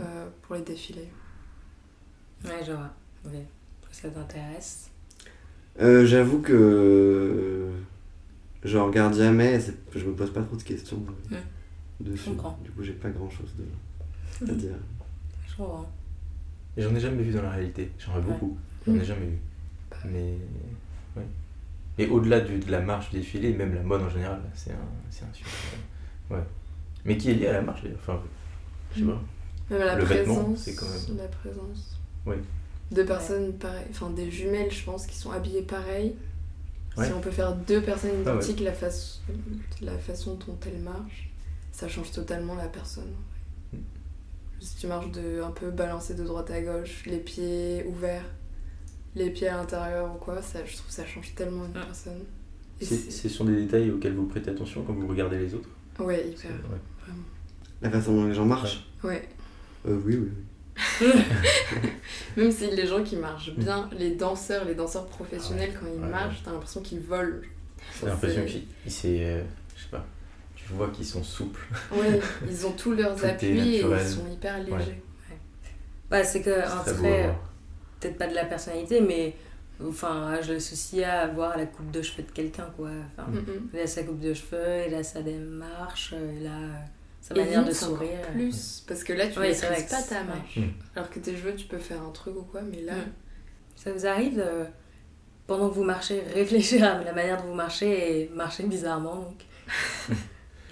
euh, pour les défilés? Ouais, je vois. Ok. Ça t'intéresse? Euh, J'avoue que je regarde jamais, je me pose pas trop de questions Ouais. dessus. Je comprends. Du coup, j'ai pas grand chose de... à dire. Je comprends. Et j'en ai jamais vu dans la réalité. J'aimerais Ouais. beaucoup. J'en ai jamais vu. Mais. Ouais. Et au-delà de la marche, du défilé, même la mode en général, c'est un, un super. Ouais. Mais qui est lié à la marche d'ailleurs. Enfin, je sais Mm. pas. Même la Le présence. c'est quand même- La présence. Oui. Deux personnes pareilles, enfin des jumelles, je pense, qui sont habillées pareil. Ouais. Si on peut faire deux personnes Ah ouais. identiques, la, façon, la façon dont elles marchent, ça change totalement la personne. Mm. Si tu marches de un peu balancé de droite à gauche, les pieds ouverts, les pieds à l'intérieur ou quoi, ça, je trouve que ça change tellement une Mm. personne. Et C'est- c'est- Ce sont des détails auxquels vous prêtez attention quand vous regardez les autres. Ouais, hyper, ouais. vraiment. La façon dont les gens marchent Ouais. Euh, Oui, oui, oui. Même si les gens qui marchent bien, les danseurs, les danseurs professionnels, quand ils Ouais, marchent, t'as l'impression qu'ils volent. J'ai l'impression qu'ils. c'est, euh, Je sais pas. Tu vois qu'ils sont souples. Ouais, ils ont tous leurs appuis et ils sont hyper légers. Ouais. Bah, c'est que C'est un peut-être pas de la personnalité, mais enfin, je l'associe à voir la coupe de cheveux de quelqu'un, quoi. Enfin, il a sa coupe de cheveux, il a sa démarche, il a euh, sa Et manière de sourire. Plus, parce que là, tu Ouais, ne maîtrises que pas ta marche. ouais. Mm. Alors que tes cheveux, tu peux faire un truc ou quoi, mais là, Mm. Ça vous arrive, euh, pendant que vous marchez, réfléchir à la manière dont vous marchez et marcher bizarrement, donc?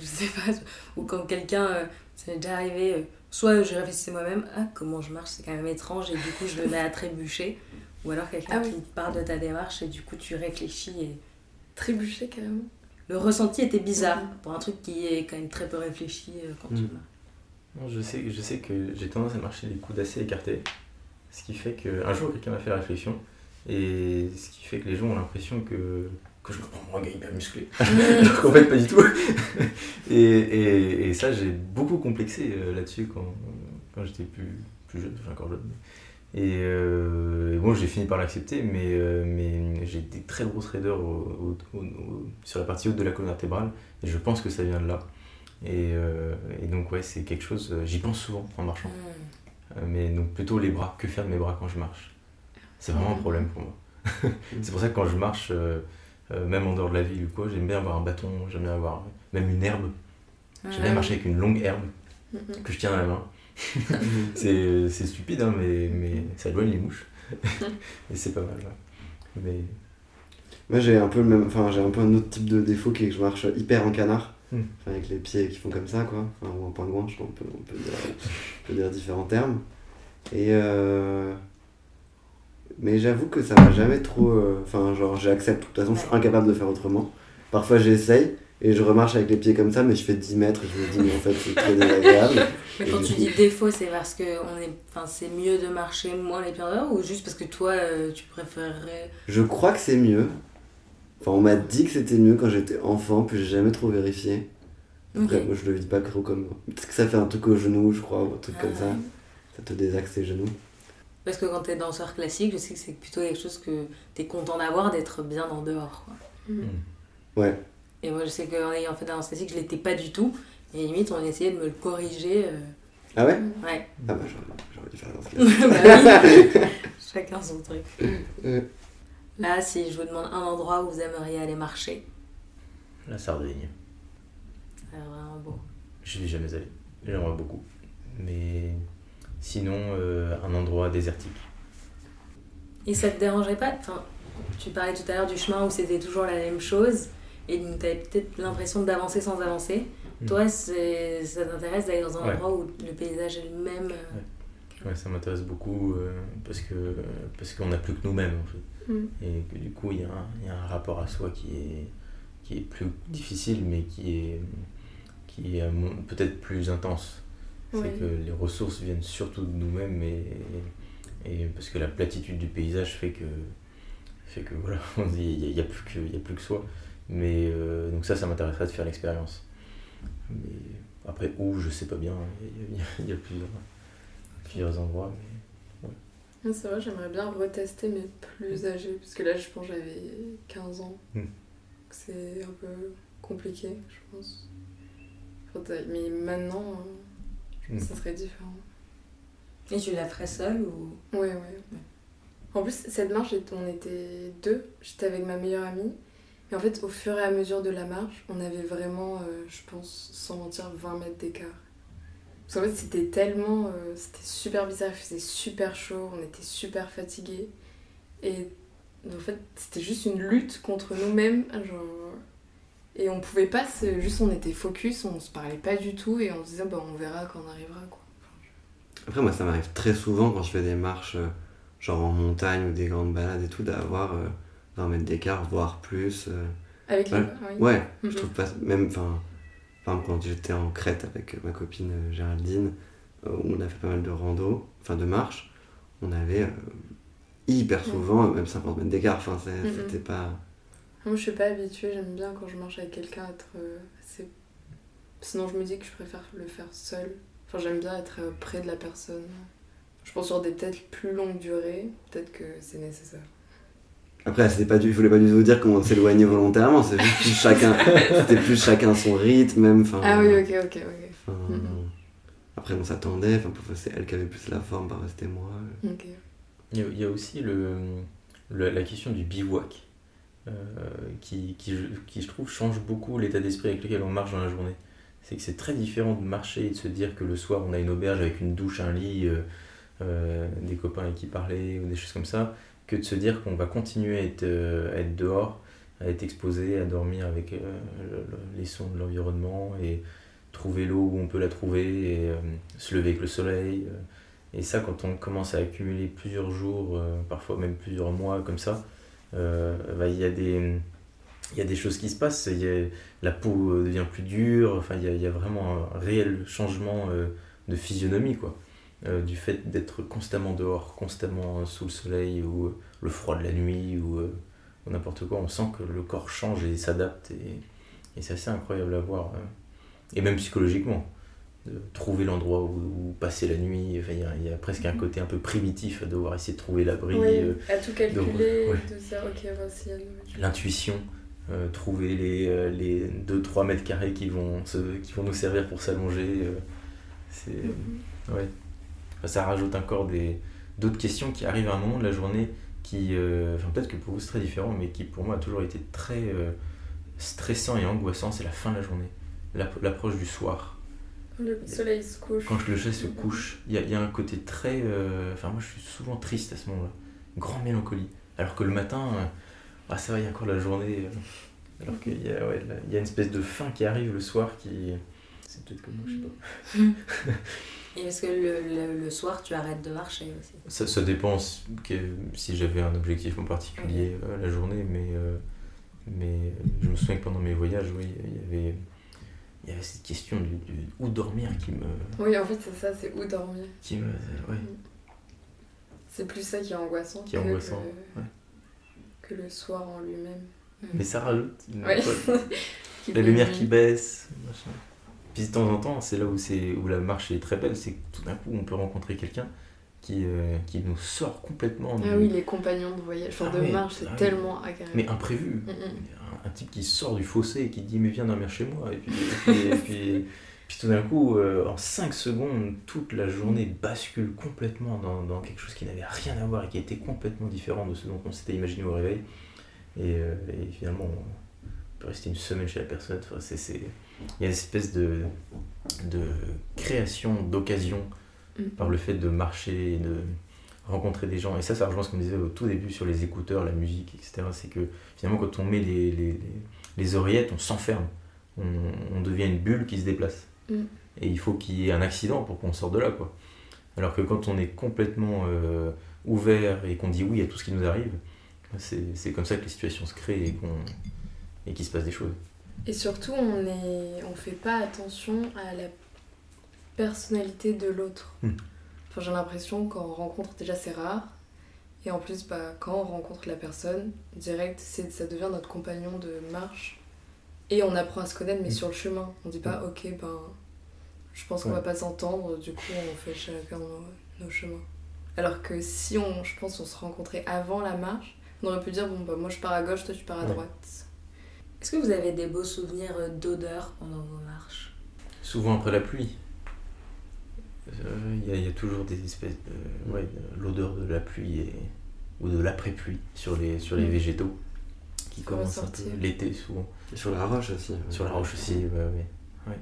Je sais pas, ou quand quelqu'un, euh, ça m'est déjà arrivé, euh, soit je réfléchissais moi-même, ah comment je marche, c'est quand même étrange, et du coup je me mets à trébucher, ou alors quelqu'un Ah oui. qui te parle de ta démarche et du coup tu réfléchis et trébucher carrément. le ressenti était bizarre pour un truc qui est quand même très peu réfléchi euh, quand tu Mhm. marches. Non, je, sais, je sais que j'ai tendance à marcher les coudes assez écartés. Ce qui fait que. Un jour, quelqu'un m'a fait la réflexion. Et ce qui fait que les gens ont l'impression que, que je me prends pour un gars hyper musclé. Alors qu'en fait, pas du tout. et, et, et ça, j'ai beaucoup complexé euh, là-dessus quand, quand j'étais plus, plus jeune. Enfin, encore jeune. Et, euh, et bon, j'ai fini par l'accepter, mais, euh, mais j'ai des très grosses raideurs au- au- au- au- sur la partie haute de la colonne vertébrale. Et je pense que ça vient de là. Et, euh, et donc, ouais, c'est quelque chose. J'y pense souvent en marchant. Euh, mais donc, plutôt les bras. Que faire de mes bras quand je marche C'est vraiment un problème pour moi. c'est pour ça que quand je marche, même en dehors de la ville ou quoi, j'aime bien avoir un bâton, j'aime bien avoir même une herbe. J'aime bien Ah marcher avec une longue herbe que je tiens à la main. c'est c'est stupide, hein, mais, mais ça éloigne les mouches. et c'est pas mal. Mais Moi j'ai un peu le même, enfin j'ai un peu un autre type de défaut qui est que je marche hyper en canard, Hmm. avec les pieds qui font comme ça quoi, enfin ou en pingouin, je pense, on peut, on peut dire, on peut dire différents termes. Et euh... mais j'avoue que ça m'a jamais trop, euh, enfin genre j'accepte. De toute façon, je suis incapable de faire autrement. Parfois j'essaye et je remarche avec les pieds comme ça, mais je fais 10 mètres et je me dis mais en fait c'est très désagréable. Mais quand tu dis défaut, c'est parce que on est, enfin, c'est mieux de marcher moins les pieds en dehors ou juste parce que toi, euh, tu préférerais. Je crois que c'est mieux. Enfin, on m'a dit que c'était mieux quand j'étais enfant, puis j'ai jamais trop vérifié. Après, moi, je le vis pas trop comme. Peut-être que ça fait un truc au genou, je crois, ou un truc comme Ah ça. ouais. Ça te désaxe les genoux. Parce que quand t'es danseur classique, je sais que c'est plutôt quelque chose que t'es content d'avoir, d'être bien en dehors. quoi. Mhm. Ouais. Et moi, je sais qu'en ayant fait de la danse classique, je l'étais pas du tout. Et limite, on essayait de me le corriger. euh, Ah ouais? Ouais. Ah bah, j'aurais dû faire dans ce cas. Bah oui. Chacun son truc. Euh, Là, si je vous demande un endroit où vous aimeriez aller marcher, la Sardaigne, c'est vraiment beau. je n'y jamais allé. J'aimerais beaucoup. Mais sinon, euh, un endroit désertique. Et ça te dérangerait pas enfin, Tu parlais tout à l'heure du chemin où c'était toujours la même chose et donc t'avais peut-être l'impression d'avancer sans avancer. Mm. Toi, ça t'intéresse d'aller dans un Ouais. endroit où le paysage est le même euh, Ouais, ça m'intéresse beaucoup euh, parce que parce qu'on n'a plus que nous-mêmes en fait. Mm. Et que du coup, il y, a un- y a un rapport à soi qui est, qui est plus difficile, mais qui est, qui est peut-être plus intense. C'est Oui. que les ressources viennent surtout de nous-mêmes et, et parce que la platitude du paysage fait que, fait que voilà, il n'y a, y a plus que, y a plus que soi. Mais euh, donc ça, ça m'intéresserait de faire l'expérience. Mais après, où, je sais pas bien, il y a, y plusieurs, plusieurs endroits. Mais... Ah, C'est vrai, j'aimerais bien retester, mais plus âgé. Parce que là, je pense j'avais 15 ans. Mm. C'est un peu compliqué, je pense. Mais maintenant, euh, je pense que Mm. ça serait différent. Et tu la ferais seule ou? Ouais, ouais. En plus, cette marche, on était deux. J'étais avec ma meilleure amie. Et en fait, au fur et à mesure de la marche, on avait vraiment, euh, je pense, sans mentir, 20 mètres d'écart. Parce qu'en fait, c'était tellement. euh, c'était super bizarre, il faisait super chaud, on était super fatigués. Et en fait, c'était juste une lutte contre nous-mêmes. Genre. Et on pouvait pas se. Juste, on était focus, on se parlait pas du tout et on se disait, bah, on verra quand on arrivera, quoi. Après, moi, ça m'arrive très souvent quand je fais des marches, euh, genre en montagne ou des grandes balades et tout, d'avoir euh, 20 mètres d'écart, voire plus. euh. Avec les. Ouais. Ouais, Mhm. je trouve pas. Même, enfin, quand j'étais en Crète avec euh, ma copine euh, Géraldine, euh, où on a fait pas mal de rando, enfin de marches, on avait euh, hyper souvent, euh, même 50 mètres d'écart, enfin, Mhm. c'était pas. Moi, je suis pas habituée, j'aime bien quand je marche avec quelqu'un être euh, assez. Sinon, je me dis que je préfère le faire seule. Enfin, j'aime bien être euh, près de la personne. Je pense sur des peut-être plus longues durées, peut-être que c'est nécessaire. Après, c'était pas du, je voulais pas du tout dire qu'on s'éloignait volontairement, c'est juste plus chacun, c'était plus chacun son rythme, même. enfin, Ah oui, ok, ok, ok. enfin, Mhm. Après, on s'attendait, enfin, c'est elle qui avait plus la forme, parfois c'était moi. Ok. Il y, a, il y a aussi le, le- la question du bivouac euh, qui, qui, qui, je trouve, change beaucoup l'état d'esprit avec lequel on marche dans la journée. C'est que c'est très différent de marcher et de se dire que le soir on a une auberge avec une douche, un lit, euh, euh, des copains avec qui parler ou des choses comme ça, que de se dire qu'on va continuer à être, à être dehors, à être exposé, à dormir avec le- le- les sons de l'environnement et trouver l'eau où on peut la trouver et se lever avec le soleil. et ça, quand on commence à accumuler plusieurs jours, parfois même plusieurs mois comme ça, bah, il y, a des- il y a des choses qui se passent. La peau euh, devient plus dure. Enfin, il y a, vraiment un réel changement euh, de physionomie, quoi. Euh, du fait d'être constamment dehors, constamment euh, sous le soleil ou euh, le froid de la nuit ou, euh, n'importe quoi. On sent que le corps change et s'adapte. Et, c'est assez incroyable à voir. euh. Et même psychologiquement de trouver l'endroit où, où passer la nuit. Enfin, il y a- il y, a presque un côté un peu primitif à devoir essayer de trouver l'abri, Oui, euh, à tout calculer, ouais. l'intuition, euh, trouver les, euh, les 2-3 mètres carrés qui vont, se, qui vont nous servir pour s'allonger. euh, c'est, Mhm. ouais. Enfin, ça rajoute encore des, d'autres questions qui arrivent à un moment de la journée qui, euh, enfin, peut-être que pour vous c'est très différent, mais qui pour moi a toujours été très euh, stressant et angoissant, c'est la fin de la journée, l'app- l'approche du soir. Le soleil se couche. Quand le soleil se couche, il y a, il y a un côté très. euh, Enfin, moi, je suis souvent triste à ce moment-là. Grande mélancolie. Alors que le matin, euh, ah, ça va, il y a encore la journée. euh, alors qu'il y, a, ouais, là, y a une espèce de fin qui arrive le soir qui. C'est peut-être comme moi, je sais pas. Et est-ce que le, le- le soir, tu arrêtes de marcher aussi Ça, ça dépend si, que- si j'avais un objectif en particulier euh, la journée, mais, euh, mais je me souviens que pendant mes voyages, oui, il y avait, il y avait cette question du, du- où dormir qui me. Oui, en fait, c'est ça, c'est où dormir. Qui me ouais. C'est plus ça qui est angoissant, Qui est que, angoissant, ouais. que le soir en lui-même. Mais ça rajoute Ouais. La lumière qui baisse, machin. Puis de temps en temps, c'est là où, où la marche est très belle, c'est que tout d'un coup, on peut rencontrer quelqu'un qui, euh, qui nous sort complètement. Ah oui, les compagnons de voyage, enfin Ah de oui, marche, c'est ah oui. tellement agréable. Mais imprévu. Mm, mm. Un, un type qui sort du fossé et qui dit mais viens dormir chez moi. Et puis, et puis, et puis- puis tout d'un coup, euh, en 5 secondes, toute la journée bascule complètement dans, dans quelque chose qui n'avait rien à voir et qui était complètement différent de ce dont on s'était imaginé au réveil. Et, euh, et finalement, on peut rester une semaine chez la personne. Enfin, c'est... Il y a une espèce de, de création d'occasion Mm. par le fait de marcher et de rencontrer des gens. Et ça, ça rejoint ce qu'on disait au tout début sur les écouteurs, la musique, etc. C'est que finalement, quand on met les, les, les- oreillettes, on s'enferme. On, on devient une bulle qui se déplace. Mm. Et il faut qu'il y ait un accident pour qu'on sorte de là. Quoi. Alors que quand on est complètement euh, ouvert et qu'on dit oui à tout ce qui nous arrive, C'est comme ça que les situations se créent et qu'il se passe des choses. Et surtout, on est, on fait pas attention à la personnalité de l'autre. Hmm. Enfin, j'ai l'impression qu'on rencontre, déjà c'est rare, et en plus, bah, quand on rencontre la personne, direct, c'est, ça devient notre compagnon de marche. Et on apprend à se connaître, mais Mm. sur le chemin. On dit pas, ok, ben, je pense qu'on Ouais. va pas s'entendre, du coup, on fait chacun nos, nos chemins. Alors que si on, je pense, on se rencontrait avant la marche, on aurait pu dire, bon, bah, moi je pars à gauche, toi tu pars à Ouais. droite. Est-ce que vous avez des beaux souvenirs d'odeur pendant vos marches? Souvent après la pluie. Euh, Il y, a- il y a toujours des espèces de. Ouais, de- l'odeur de la pluie et, ou de l'après-pluie sur les, sur les Mm. végétaux qui commencent sortir. l'été souvent. Et sur la roche aussi. ouais. Sur la roche aussi, ouais, ouais.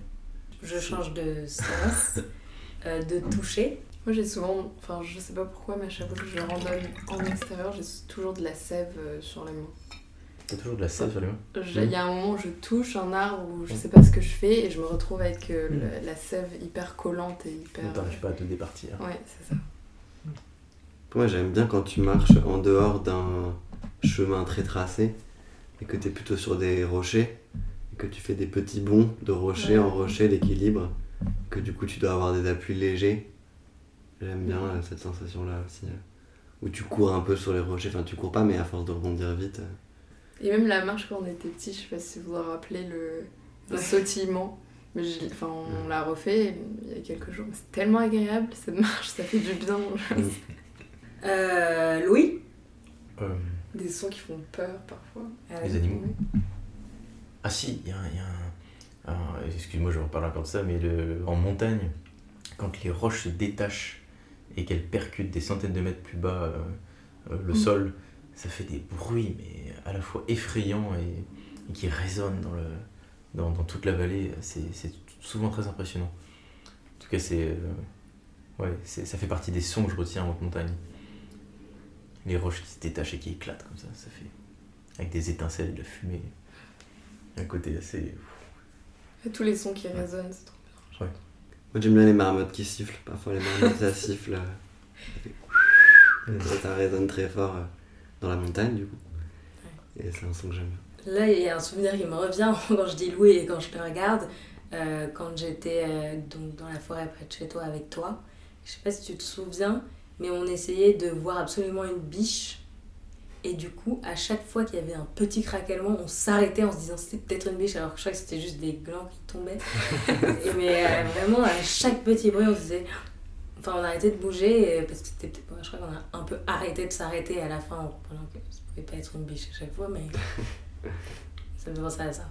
Je change de sens, euh, de toucher. Moi j'ai souvent, enfin je sais pas pourquoi, mais à chaque fois que je randonne en extérieur, j'ai toujours de la sève euh, sur les mains. T'as toujours de la sève sur les mains Mm. Il y a un moment où je touche un arbre où je sais pas ce que je fais et je me retrouve avec euh, Mm. le- la sève hyper collante et hyper. T'arrives pas à te départir. Ouais, c'est ça. Moi j'aime bien quand tu marches en dehors d'un chemin très tracé et que tu es plutôt sur des rochers et que tu fais des petits bonds de rocher Ouais. en rocher, l'équilibre, que du coup tu dois avoir des appuis légers. J'aime bien euh, cette sensation là aussi. euh, Où tu cours un peu sur les rochers, enfin tu cours pas mais à force de rebondir vite. Et même la marche quand on était petit, je sais pas si vous vous rappelez le, le Ouais. sautillement. Mais je- enfin, on l'a refait il y a quelques jours. C'est tellement agréable cette marche, ça fait du bien. Euh, Louis Euh, Des sons qui font peur parfois. Les animaux. Ah si, il y a, un- il y a un... un- Excuse-moi, je reparle encore de ça, mais le... en montagne, quand les roches se détachent et qu'elles percutent des centaines de mètres plus bas euh, euh, le Mm. sol, ça fait des bruits, mais à la fois effrayants et, et qui résonnent dans, le... dans, dans toute la vallée. C'est c'est souvent très impressionnant. En tout cas, c'est... euh, Ouais, ça fait partie des sons que je retiens en haute montagne. Les roches qui se détachent et qui éclatent comme ça, ça fait... Avec des étincelles et de la fumée. Un côté assez... Et tous les sons qui résonnent, c'est trop bien. Moi j'aime bien les marmottes qui sifflent, parfois les marmottes ça siffle. Ça, ça résonne très fort euh, dans la montagne du coup. Et c'est un son que j'aime bien. Là, il y a un souvenir qui me revient quand je dis Louis et quand je te regarde. Euh, quand j'étais euh, donc dans la forêt près de chez toi avec toi, je sais pas si tu te souviens, mais on essayait de voir absolument une biche. Et du coup, à chaque fois qu'il y avait un petit craquellement, on s'arrêtait en se disant c'était peut-être une biche, alors que je crois que c'était juste des glands qui tombaient. Et mais euh, vraiment, à chaque petit bruit, on se disait. Enfin, on arrêtait de bouger, et- parce que c'était peut-être. Je crois qu'on a un peu arrêté de s'arrêter à la fin en comprenant que ça pouvait pas être une biche à chaque fois, mais. Ça me fait penser à ça.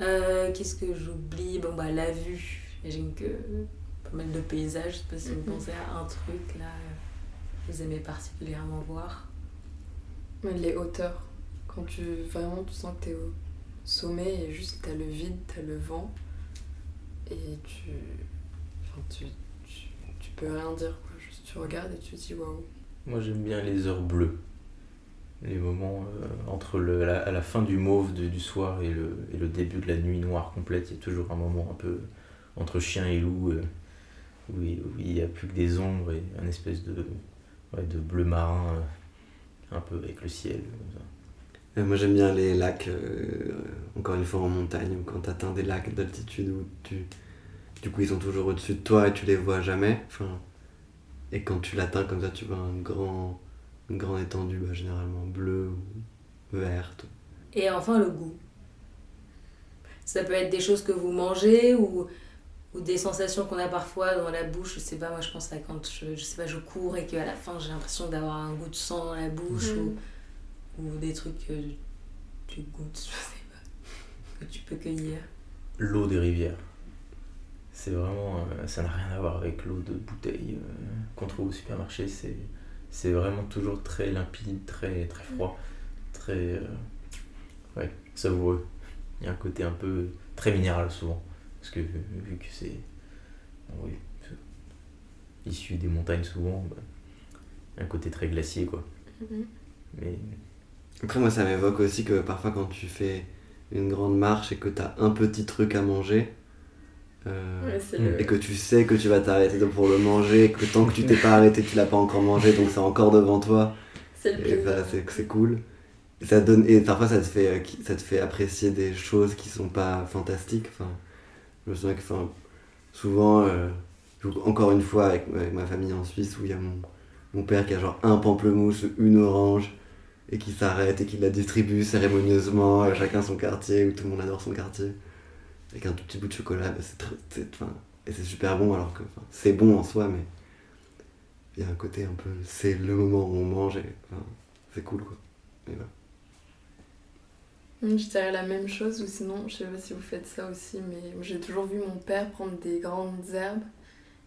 Euh, Qu'est-ce que j'oublie? Bon, bah, la vue. J'imagine que pas mal de paysages. Je sais pas si vous Mhm. pensez à un truc là euh, que vous aimez particulièrement voir. Les hauteurs. Quand tu vraiment tu sens que t'es au sommet et juste t'as le vide, t'as le vent et tu, enfin, tu peux rien dire quoi. Juste tu regardes et tu te dis waouh. Moi j'aime bien les heures bleues. Les moments euh, entre le, la, à la fin du mauve de- du soir et le, et le début de la nuit noire complète, il y a toujours un moment un peu entre chien et loup euh, où, il- où il n'y a plus que des ombres et un espèce de, ouais, de bleu marin euh, un peu avec le ciel. comme ça. Moi j'aime bien les lacs, euh, encore une fois en montagne, ou quand tu atteins des lacs d'altitude où tu. Du coup ils sont toujours au-dessus de toi et tu les vois jamais. Enfin, et quand tu l'atteins comme ça, tu vois un grand, une grande étendue, bah, généralement bleue ou verte. Et enfin, le goût. Ça peut être des choses que vous mangez ou, ou des sensations qu'on a parfois dans la bouche. Je sais pas, moi je pense à quand je, je sais pas, je cours et qu'à la fin j'ai l'impression d'avoir un goût de sang dans la bouche Mhm. ou, ou des trucs que tu goûtes, je sais pas, que tu peux cueillir. L'eau des rivières. C'est vraiment. euh, ça n'a rien à voir avec l'eau de bouteille euh, qu'on trouve au supermarché. C'est, c'est vraiment toujours très limpide, très, très froid, très. euh, ouais, savoureux. Il y a un côté un peu très minéral souvent. Parce que vu que c'est. Oui, issu des montagnes souvent, bah, un côté très glacier quoi. Mais Après, moi, ça m'évoque aussi que parfois, quand tu fais une grande marche et que tu as un petit truc à manger, euh, Mm. le- et que tu sais que tu vas t'arrêter pour le manger, que tant que tu t'es pas arrêté, tu l'as pas encore mangé, donc c'est encore devant toi, C'est c'est cool. Et, ça donne, et parfois, ça te, fait, euh, ça te fait apprécier des choses qui sont pas fantastiques. Enfin, je me souviens que enfin, souvent, euh, encore une fois, avec, avec ma famille en Suisse, où il y a mon, mon père qui a genre un pamplemousse, une orange, et qui s'arrête et qui la distribue cérémonieusement à chacun son quartier, où tout le monde adore son quartier. Avec un tout petit bout de chocolat, bah, c'est enfin, et c'est super bon, alors que c'est bon en soi, mais il y a un côté un peu. C'est le moment où on mange, et enfin, c'est cool quoi. Je dirais la même chose, ou sinon, je sais pas si vous faites ça aussi, mais j'ai toujours vu mon père prendre des grandes herbes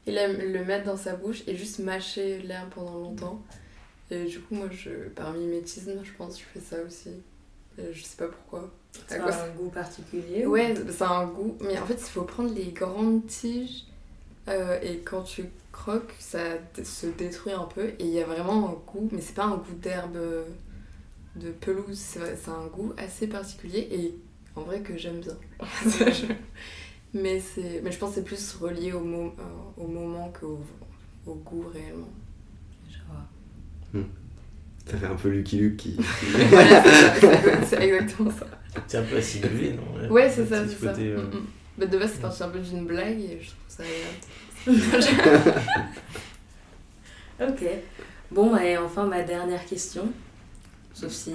et le mettre dans sa bouche et juste mâcher l'herbe pendant longtemps. Et du coup, moi, je, par mimétisme, je pense que je fais ça aussi. Et je sais pas pourquoi. Ça À a quoi un goût particulier ou- Ouais, a un goût. Mais en fait, il faut prendre les grandes tiges euh, et quand tu croques, ça se détruit un peu. Et il y a vraiment un goût, mais c'est pas un goût d'herbe euh, de pelouse, c'est c'est un goût assez particulier et en vrai que j'aime bien. mais, c'est, mais je pense que c'est plus relié au, mo- euh, au moment qu'au au goût réellement. Je vois. Ça fait un peu Lucky Luke qui. Voilà, c'est exactement ça. C'est un peu assimilé, non Ouais, c'est ça, c'est ça. côté, euh, Mm, mm. Mais de base, c'est parti un peu d'une blague et je trouve ça agréable. Ok. Bon, et enfin, ma dernière question. Sauf si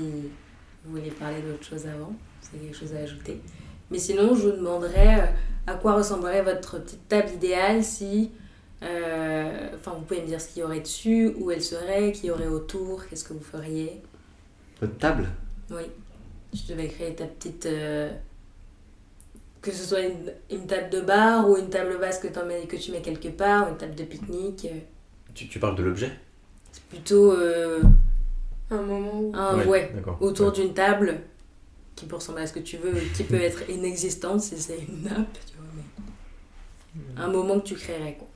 vous voulez parler d'autre chose avant, c'est quelque chose à ajouter. Mais sinon, je vous demanderais euh, à quoi ressemblerait votre petite table idéale si. Euh, Enfin, vous pouvez me dire ce qu'il y aurait dessus, où elle serait, qui y aurait autour, qu'est-ce que vous feriez? Votre table? Oui. Tu devais créer ta petite. euh, que ce soit une, une table de bar ou une table basse que, tu mets quelque part, ou une table de pique-nique. euh, Tu, tu parles de l'objet? C'est plutôt euh, Un moment où. un ouais, D'accord. autour Ouais. d'une table qui peut ressembler à ce que tu veux, qui peut être inexistante si c'est une nappe, tu vois, mais un moment que tu créerais quoi.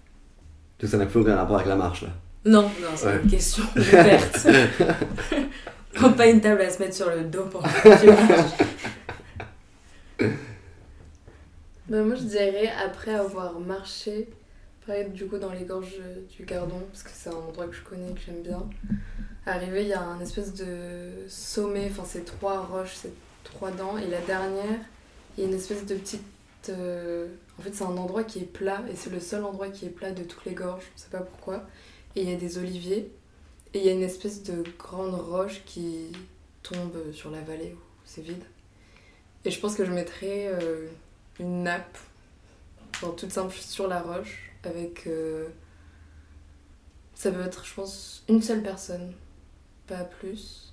Tout ça n'a plus aucun rapport avec la marche là. Non, non, c'est Ouais. une question ouverte. Non, pas une table à se mettre sur le dos pendant que tu marches. Bah, moi je dirais après avoir marché, pareil du coup dans les gorges du Gardon, parce que c'est un endroit que je connais, que j'aime bien. Arrivé, il y a un espèce de sommet, enfin c'est trois roches, c'est trois dents, et la dernière, il y a une espèce de petite. euh, En fait, c'est un endroit qui est plat, et c'est le seul endroit qui est plat de toutes les gorges, je sais pas pourquoi. Et il y a des oliviers, et il y a une espèce de grande roche qui tombe sur la vallée où c'est vide. Et je pense que je mettrais euh, une nappe, toute simple sur la roche, avec. euh, ça peut être, je pense, une seule personne, pas plus.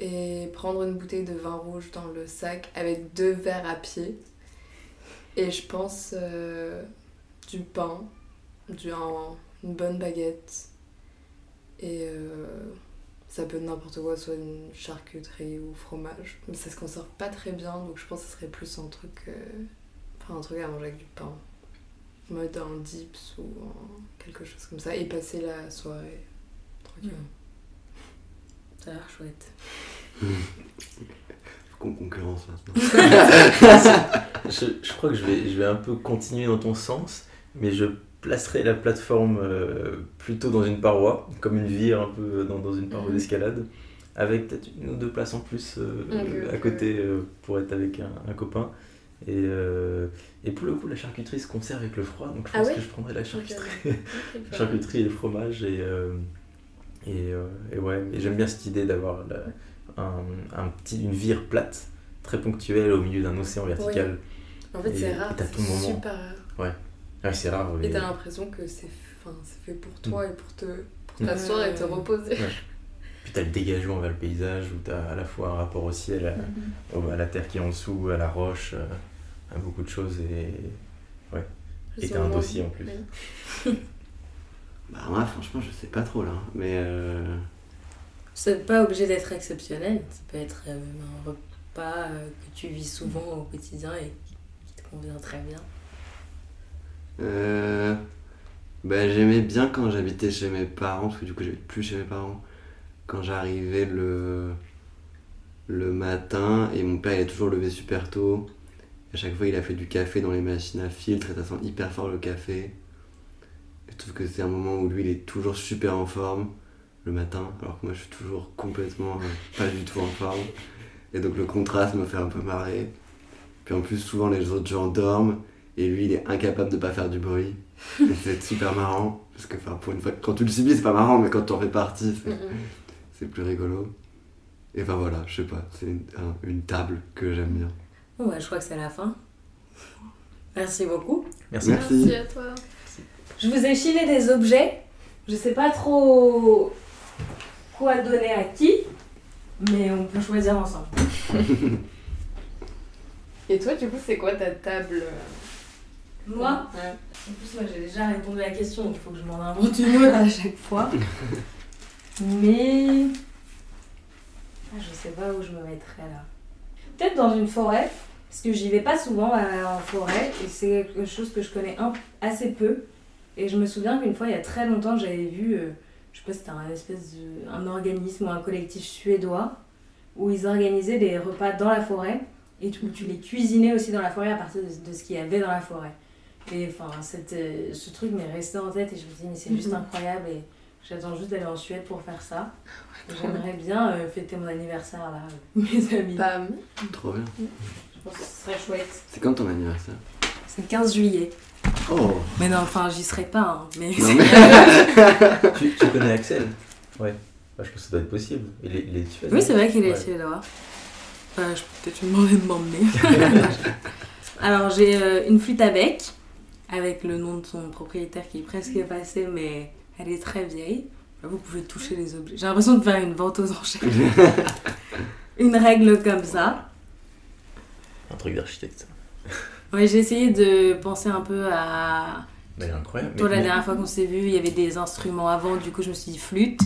Et prendre une bouteille de vin rouge dans le sac avec deux verres à pied. Et je pense euh, du pain, du, un- une bonne baguette. Et euh, ça peut être n'importe quoi, soit une charcuterie ou fromage. Mais ça se conserve pas très bien, donc je pense que ce serait plus un truc. euh, Enfin, un truc à manger avec du pain. En mode un dips ou un- quelque chose comme ça. Et passer la soirée tranquille. Ça a l'air chouette. Qu'on concurrence maintenant. Je, je crois que je vais, je vais un peu continuer dans ton sens, mais je placerai la plateforme euh, plutôt dans une paroi, comme une vire un peu dans, dans une paroi Mhm. d'escalade, avec peut-être une ou deux places en plus euh, à côté euh, pour être avec un, un copain. Et, euh, et pour le coup, la charcuterie se conserve avec le froid, donc je Ah pense ouais que je prendrai la charcuterie. La charcuterie et le fromage et, euh, et, euh, et ouais et j'aime bien cette idée d'avoir la- un, un petit, une vire plate très ponctuelle au milieu d'un océan vertical En fait, Et- c'est et rare. t'as ton c'est moment. super rare. ouais, c'est rare Et mais- t'as l'impression que c'est enfin, c'est fait pour toi et pour te pour Mm. t'asseoir et te Ouais. reposer. puis t'as le dégagement vers le paysage où t'as à la fois un rapport au ciel à, à la terre qui est en dessous à la roche euh, à beaucoup de choses et Et Ce t'as un dossier en plus. Bah, moi, franchement, je sais pas trop là. Mais. Euh... C'est pas obligé d'être exceptionnel, ça peut être euh, un repas euh, que tu vis souvent au quotidien et qui te convient très bien. Euh, bah, j'aimais bien quand j'habitais chez mes parents, parce que du coup j'habite plus chez mes parents. Quand j'arrivais le, le matin, et mon père il est toujours levé super tôt. À chaque fois il a fait du café dans les machines à filtre, et ça sent hyper fort le café. Je trouve que c'est un moment où lui il est toujours super en forme. Le matin, alors que moi je suis toujours complètement euh, pas du tout en forme. Et donc le contraste me fait un peu marrer. Puis en plus, souvent les autres gens dorment et lui il est incapable de pas faire du bruit. C'est super marrant. Parce que enfin, pour une fois, quand tu le subis, c'est pas marrant, mais quand t'en fais partie, c'est, c'est plus rigolo. Et enfin voilà, je sais pas, c'est une, un- une table que j'aime bien. Bon, bah, je crois que c'est la fin. Merci beaucoup. Merci. Merci. Merci à toi. Je vous ai filé des objets. Je sais pas trop quoi donner à qui, mais on peut choisir ensemble. Et toi, du coup, c'est quoi ta table euh, Moi, Ouais. en plus, moi j'ai déjà répondu à la question, donc il faut que je m'en invente une autre à chaque fois. Mais. Ah, je sais pas où je me mettrais là. Peut-être dans une forêt, parce que j'y vais pas souvent euh, en forêt, et c'est quelque chose que je connais un, assez peu. Et je me souviens qu'une fois, il y a très longtemps, j'avais vu, euh, je sais pas si c'était un espèce de, un organisme ou un collectif suédois, où ils organisaient des repas dans la forêt, et où tu les cuisinais aussi dans la forêt à partir de, de ce qu'il y avait dans la forêt. Et enfin, euh, ce truc m'est resté en tête et je me suis dit, mais c'est juste Mhm. incroyable et j'attends juste d'aller en Suède pour faire ça. J'aimerais bien euh, fêter mon anniversaire là, mes amis. Bam. Trop bien. Je pense que ce serait chouette. C'est quand ton anniversaire? C'est le 15 juillet. Oh Mais non, enfin, j'y serai pas, hein, mais. Non mais. tu, tu connais Axel? Ouais. Bah, je pense que ça doit être possible. Il est, il est suédois. Oui, c'est vrai qu'il est Ouais. suédois. Je peux peut-être lui demander de m'emmener. Alors, j'ai euh, une flûte à bec, avec le nom de son propriétaire qui est presque passé, mais elle est très vieille. Là, Vous pouvez toucher les objets. J'ai l'impression de faire une vente aux enchères. une règle comme ça. Un truc d'architecte. Ouais, j'ai essayé de penser un peu à. Mais incroyable. Toi, Mais- la dernière fois qu'on s'est vu, il y avait des instruments avant, du coup, je me suis dit flûte.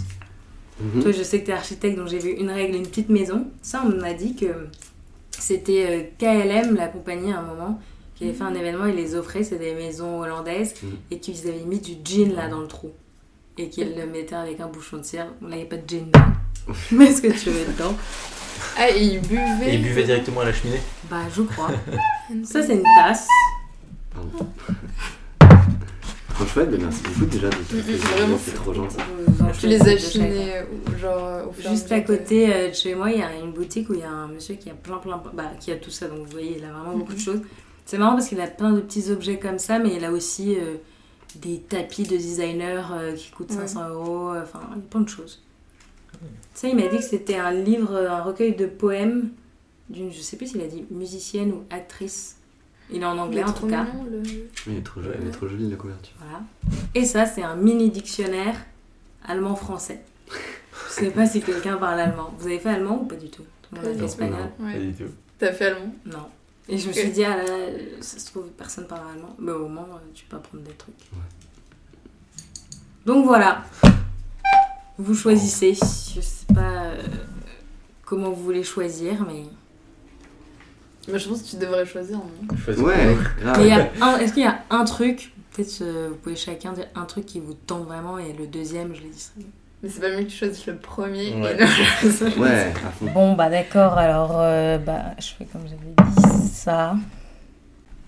Mhm. Toi, je sais que tu es architecte, donc j'ai vu une règle, une petite maison. Ça, on m'a dit que c'était euh, KLM, la compagnie, à un moment, qui avait fait un événement, ils les offraient, c'est des maisons hollandaises, Mhm. et qu'ils avaient mis du gin là dans le trou. Et qu'ils le mettaient avec un bouchon de cire. Là, il n'y a pas de gin dedans. Mais ce que tu veux dedans? Ah, et il buvait. Et il buvait directement à la cheminée Bah, je crois. Ça, c'est une tasse. Pardon. Trop chouette, mais merci beaucoup déjà de tout ces vraiment, c'est trop gentil. Tu les as chinés, euh, genre, au Juste à côté euh, de chez moi, il y a une boutique où il y a un monsieur qui a plein, plein, bah, qui a tout ça. Donc vous voyez, il a vraiment beaucoup de choses. C'est marrant parce qu'il a plein de petits objets comme ça, mais il a aussi euh, des tapis de designer euh, qui coûtent Ouais. 500 euros. Enfin, plein de choses. Ça, il m'a dit que c'était un livre, un recueil de poèmes d'une, je sais plus s'il a dit musicienne ou actrice. Il est en Il anglais est en tout cas. mignon, le- Oui, il est trop joli, elle est trop jolie la couverture. Voilà. Et ça, c'est un mini dictionnaire allemand-français. Je sais pas si quelqu'un parle allemand. Vous avez fait allemand ou pas du tout? Tout le monde a Pas fait du espagnol Ouais. Pas du tout. T'as fait allemand? Non. Et je me suis dit, ah là, là, ça se trouve, personne parle allemand. Mais au moins, euh, tu peux apprendre des trucs. Donc voilà. Vous choisissez. Je sais pas euh, comment vous voulez choisir, mais. Bah, je pense que tu devrais choisir. non Choisis. Ouais, est-ce qu'il y a un truc Peut-être euh, vous pouvez chacun dire un truc qui vous tente vraiment et le deuxième, je l'ai dit. Mais c'est pas mieux que tu choisisses le premier Ouais. et le Ouais, à fond. Bon, bah d'accord, alors euh, bah, je fais comme j'avais dit ça.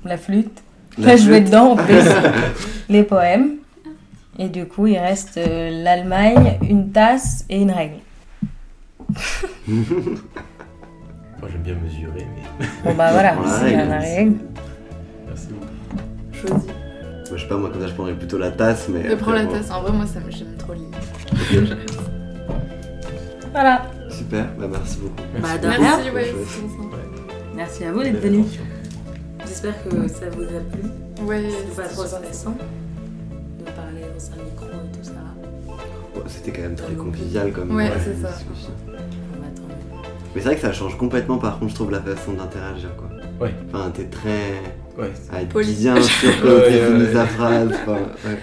La flûte. La Pas jouer flûte. dedans en plus. Les poèmes. Et du coup, il reste euh, l'Allemagne, une tasse et une règle. Moi j'aime bien mesurer, mais Bon, bah voilà, la c'est la règle. merci beaucoup. Choisis. Moi, je sais pas, moi, comme ça, je prendrais plutôt la tasse, mais. Mais prends la tasse. En vrai, moi, ça me- j'aime trop lire. Voilà. Super, bah merci beaucoup. Bah, de beaucoup. rien. Merci, ouais, c'est sympa. Merci à vous d'être Belle venus. attention. J'espère que ça vous a plu. Ouais, C'était pas c'est trop de parler dans un micro et tout ça. Bon, C'était quand même très convivial comme Ouais, euh, c'est ça. Mais c'est vrai que ça change complètement, par contre, je trouve, la façon d'interagir, quoi. Ouais. Enfin, t'es très. Ouais. à être Poli. bien sûr tu finis phrase. Enfin, ouais.